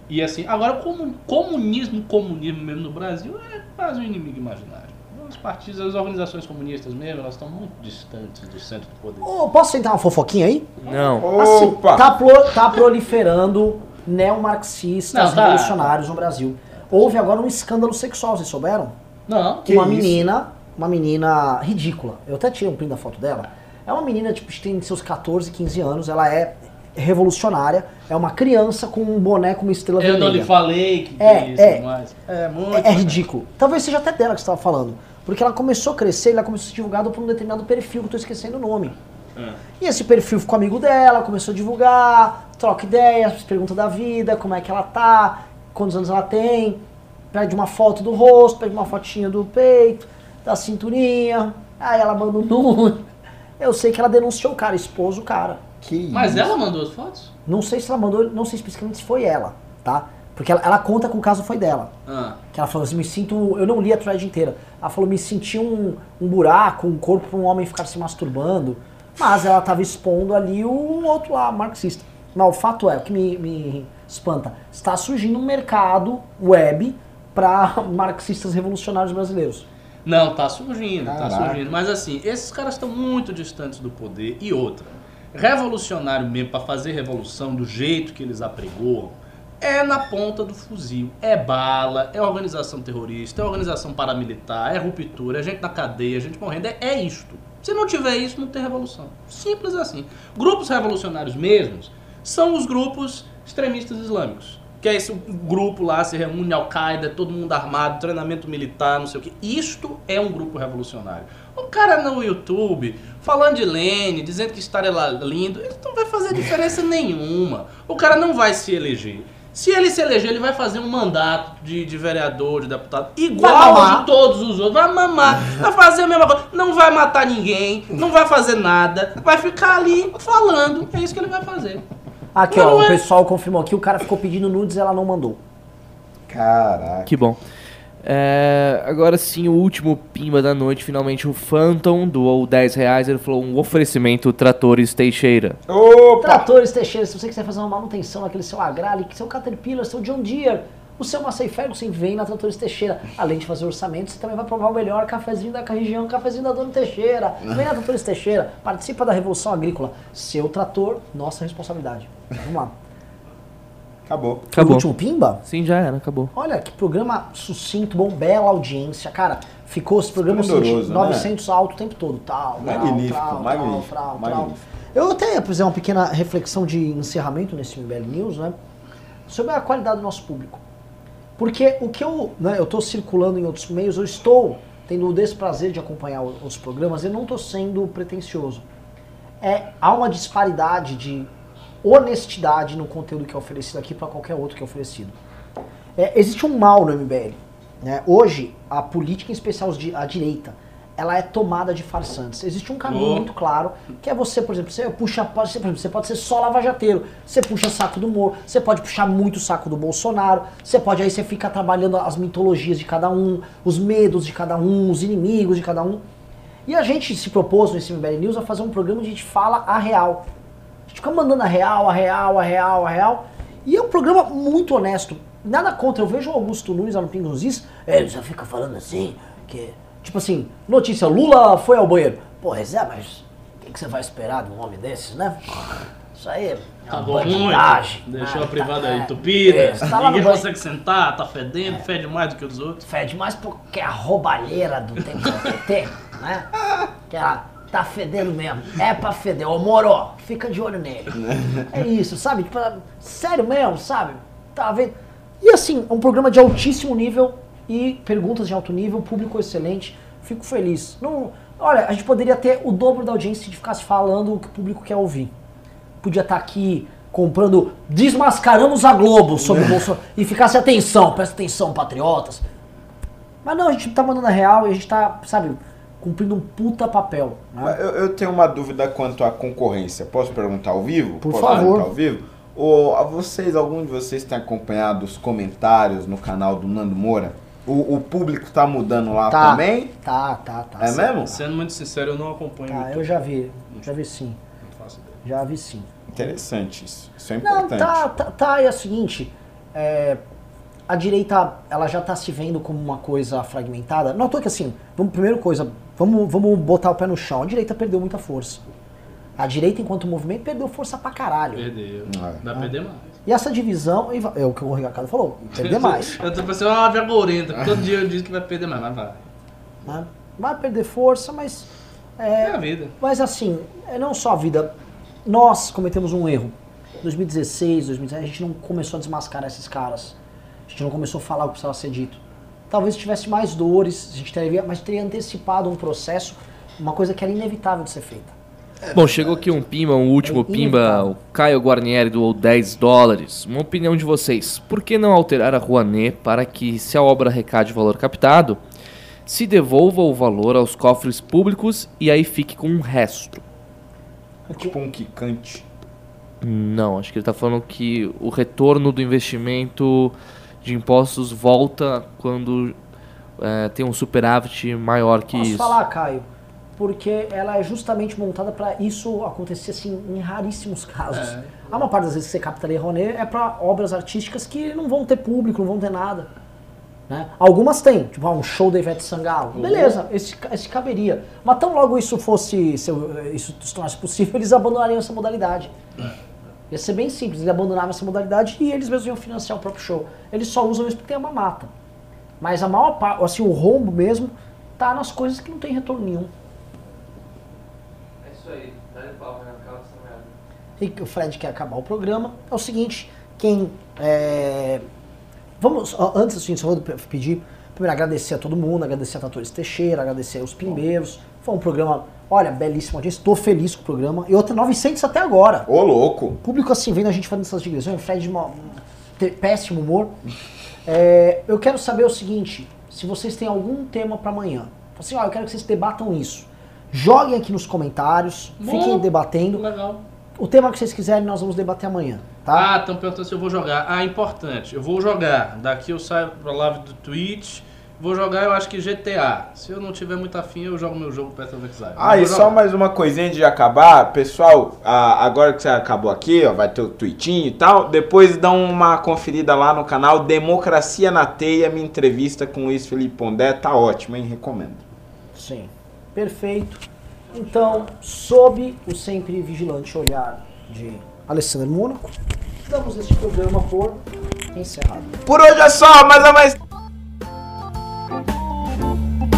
E assim, agora como comunismo, comunismo mesmo no Brasil é quase um inimigo imaginário. Os partidos, as organizações comunistas mesmo, elas estão muito distantes do centro do poder. Ô, posso sentar uma fofoquinha aí? Não. Assim, Opa! tá, pro- tá proliferando neomarxistas Não, tá. revolucionários no Brasil. Houve agora um escândalo sexual, vocês souberam? Não. Que uma isso? menina, uma menina ridícula. Eu até tirei um print da foto dela. É uma menina, tipo, que tem seus 14, 15 anos, ela é revolucionária, é uma criança com um boné com uma estrela Eu não vermelha. lhe falei que É, isso é. mais. É muito. É, é ridículo. Talvez seja até dela que você estava falando. Porque ela começou a crescer e ela começou a ser divulgada por um determinado perfil, que eu tô esquecendo o nome. É. E esse perfil ficou amigo dela, começou a divulgar, troca ideias, pergunta da vida, como é que ela tá, quantos anos ela tem, pede uma foto do rosto, pede uma fotinha do peito, da cinturinha, aí ela manda um nude. Eu sei que ela denunciou o cara, expôs o cara. Que Mas isso? ela mandou as fotos? Não sei se ela mandou, não sei especificamente se foi ela, tá? Porque ela, ela conta que o caso foi dela. Ah. Que ela falou assim, me sinto. Eu não li a thread inteira. Ela falou, me senti um, um buraco, um corpo para um homem ficar se masturbando. Mas ela estava expondo ali o outro lá, marxista. Mas o fato é, o que me, me espanta, está surgindo um mercado web para marxistas revolucionários brasileiros. Não, tá surgindo, tá Caraca. surgindo. Mas assim, esses caras estão muito distantes do poder. E outra, revolucionário mesmo, pra fazer revolução do jeito que eles apregoam, é na ponta do fuzil. É bala, é organização terrorista, é organização paramilitar, é ruptura, é gente na cadeia, é gente morrendo. É, é isto. Se não tiver isso, não tem revolução. Simples assim. Grupos revolucionários mesmos são os grupos extremistas islâmicos. Que é esse grupo lá, se reúne Al-Qaeda, todo mundo armado, treinamento militar, não sei o que. Isto é um grupo revolucionário. O cara no YouTube, falando de Lênin, dizendo que Stalin é lindo, isso não vai fazer diferença nenhuma. O cara não vai se eleger. Se ele se eleger, ele vai fazer um mandato de, de vereador, de deputado, igual de todos os outros. Vai mamar, vai fazer a mesma coisa. Não vai matar ninguém, não vai fazer nada, vai ficar ali falando. É isso que ele vai fazer. Aqui, Não ó, o é. pessoal confirmou aqui, o cara ficou pedindo nudes e ela não mandou. Caraca. Que bom. É, agora sim, o último pimba da noite. Finalmente, o Phantom doou 10 reais. Ele falou um oferecimento Tratores Teixeira. Opa! Tratores Teixeira, se você quiser fazer uma manutenção naquele seu Agrale, seu Caterpillar, seu John Deere, o seu Massey Ferguson, vem na Tratores Teixeira. Além de fazer orçamento, você também vai provar o melhor cafezinho da região, cafezinho da Dona Teixeira. Vem na Tratores Teixeira, participa da Revolução Agrícola. Seu trator, nossa responsabilidade. Vamos lá. Acabou. O Acabou. último Pimba? Sim, já era, acabou. Olha, que programa sucinto, bom, bela audiência. Cara, ficou esse programa Esplendoroso, seguinte, né? 900 alto o tempo todo. Tal, Magnífico, tal, magnífico, tal, tal, tal. magnífico. Eu até ia fazer uma pequena reflexão de encerramento nesse MBL News, né? Sobre a qualidade do nosso público. Porque o que eu, né, eu estou circulando em outros meios, eu estou tendo o desprazer de acompanhar o- os programas, eu não estou sendo pretencioso. É, há uma disparidade de honestidade no conteúdo que é oferecido aqui para qualquer outro que é oferecido. É, existe um mal no MBL. Né? Hoje, a política, em especial a direita, ela é tomada de farsantes. Existe um caminho muito claro, que é você, por exemplo, você puxa, pode ser, por exemplo, você pode ser só lavajateiro, você puxa saco do Moro, você pode puxar muito saco do Bolsonaro, você pode, aí você fica trabalhando as mitologias de cada um, os medos de cada um, os inimigos de cada um. E a gente se propôs nesse MBL News a fazer um programa onde a gente fala a real. A gente fica mandando a real, a real, a real, a real. E é um programa muito honesto. Nada contra. Eu vejo o Augusto Nunes lá no Pingo nos Is, ele já fica falando assim, que... Tipo assim, notícia, Lula foi ao banheiro. Pô, Zé, mas o que, que você vai esperar de um homem desses, né? Isso aí é Tá muito. Deixou Ah, a privada tá, é. entupida. Isso, tá Ninguém banho. consegue sentar, tá fedendo, fede mais do que os outros. Fede mais porque é a roubalheira do tempo do PT, né? Que ela tá fedendo mesmo. É pra feder. Ô Moro, fica de olho nele. É isso, sabe? Tipo, sério mesmo, sabe? Tá vendo? E assim, é um programa de altíssimo nível e perguntas de alto nível, público excelente. Fico feliz. Não, olha, a gente poderia ter o dobro da audiência se a gente ficasse falando o que o público quer ouvir. Podia estar aqui comprando Desmascaramos a Globo sobre o Bolsonaro e ficasse atenção, presta atenção, patriotas. Mas não, a gente tá mandando a real e a gente tá, sabe, cumprindo um puta papel. Né? Eu, eu tenho uma dúvida quanto à concorrência. Posso perguntar ao vivo? Por Posso favor. perguntar ao vivo? Ou a vocês, algum de vocês tem acompanhado os comentários no canal do Nando Moura? O, o público tá mudando lá Tá. também? Tá, tá, tá. É mesmo? Sendo muito sincero, eu não acompanho Tá, muito. eu já vi, já vi sim, Não faço ideia. já vi sim. Interessante isso. Isso é Não, importante. tá, tá, tá, é o seguinte, é, a direita ela já está se vendo como uma coisa fragmentada. Não, tô que assim, vamos, primeira coisa, vamos, vamos botar o pé no chão. A direita perdeu muita força. A direita, enquanto movimento, perdeu força pra caralho. Perdeu. É. Vai perder mais. E essa divisão, é o que o Ricardo falou, perder mais. Eu tô pensando, ah, vergorenta. Todo dia eu disse que vai perder mais, mas vai. né? Vai perder força, mas. É É, a vida. mas assim, é não só a vida. Nós cometemos um erro. 2016, 2017, a gente não começou a desmascarar esses caras. A gente não começou a falar o que precisava ser dito. Talvez tivesse mais dores, a gente teria, mas teria antecipado um processo, uma coisa que era inevitável de ser feita. Bom, chegou aqui um pimba, um último É pimba, o Caio Guarnieri doou 10 dólares. Uma opinião de vocês, por que não alterar a Rouanet para que, se a obra arrecade o valor captado, se devolva o valor aos cofres públicos e aí fique com o resto? Tipo um quicante. Não, acho que ele tá falando que o retorno do investimento de impostos volta quando é, tem um superávit maior que Posso isso. falar, Caio? Porque ela é justamente montada para isso acontecer assim em raríssimos casos. É. A maior parte das vezes que você capta Lei Rouanet é para obras artísticas que não vão ter público, não vão ter nada. Né? Algumas têm, tipo ah, um show da Ivete Sangalo. Beleza, esse, esse caberia. Mas tão logo isso fosse, se eu- isso se tornasse possível, eles abandonariam essa modalidade. Ia ser bem simples, eles abandonavam essa modalidade e eles mesmos iam financiar o próprio show. Eles só usam isso porque tem uma mata. Mas a maior parte, assim, o rombo mesmo, tá nas coisas que não tem retorno nenhum. É isso aí, dá pau, E que o Fred quer acabar o programa. É o seguinte, quem. é, Vamos, antes assim, só vou pe- pedir, primeiro agradecer a todo mundo, agradecer a Tatores Teixeira, agradecer aos pimbeiros. Foi um programa, olha, belíssimo, audiência, estou feliz com o programa. E outra, 900 até agora. Ô, louco. O público assim, vendo a gente fazendo essas digressões, Fred de uma- péssimo humor. É, eu quero saber o seguinte, se vocês têm algum tema para amanhã. Assim, ó, eu quero que vocês debatam isso. Joguem aqui nos comentários, fiquem Bom. debatendo. Legal. O tema que vocês quiserem, nós vamos debater amanhã, tá? Ah, estão perguntando se eu vou jogar. Ah, importante. Eu vou jogar. Daqui eu saio pra live do Twitch. Vou jogar, eu acho que GTA. Se eu não tiver muito afim, eu jogo meu jogo Path of Exile. Ah, e só mais uma coisinha antes de acabar. Pessoal, agora que você acabou aqui, ó, vai ter o tweetinho e tal. Depois dá uma conferida lá no canal Democracia na Teia, minha entrevista com o Luiz Felipe Pondé. Tá ótimo, hein? Recomendo. Sim. Perfeito. Então, sob o sempre vigilante olhar de Alessandro Mônaco, damos este programa por encerrado. Por hoje é só, mas é mais. Thank you.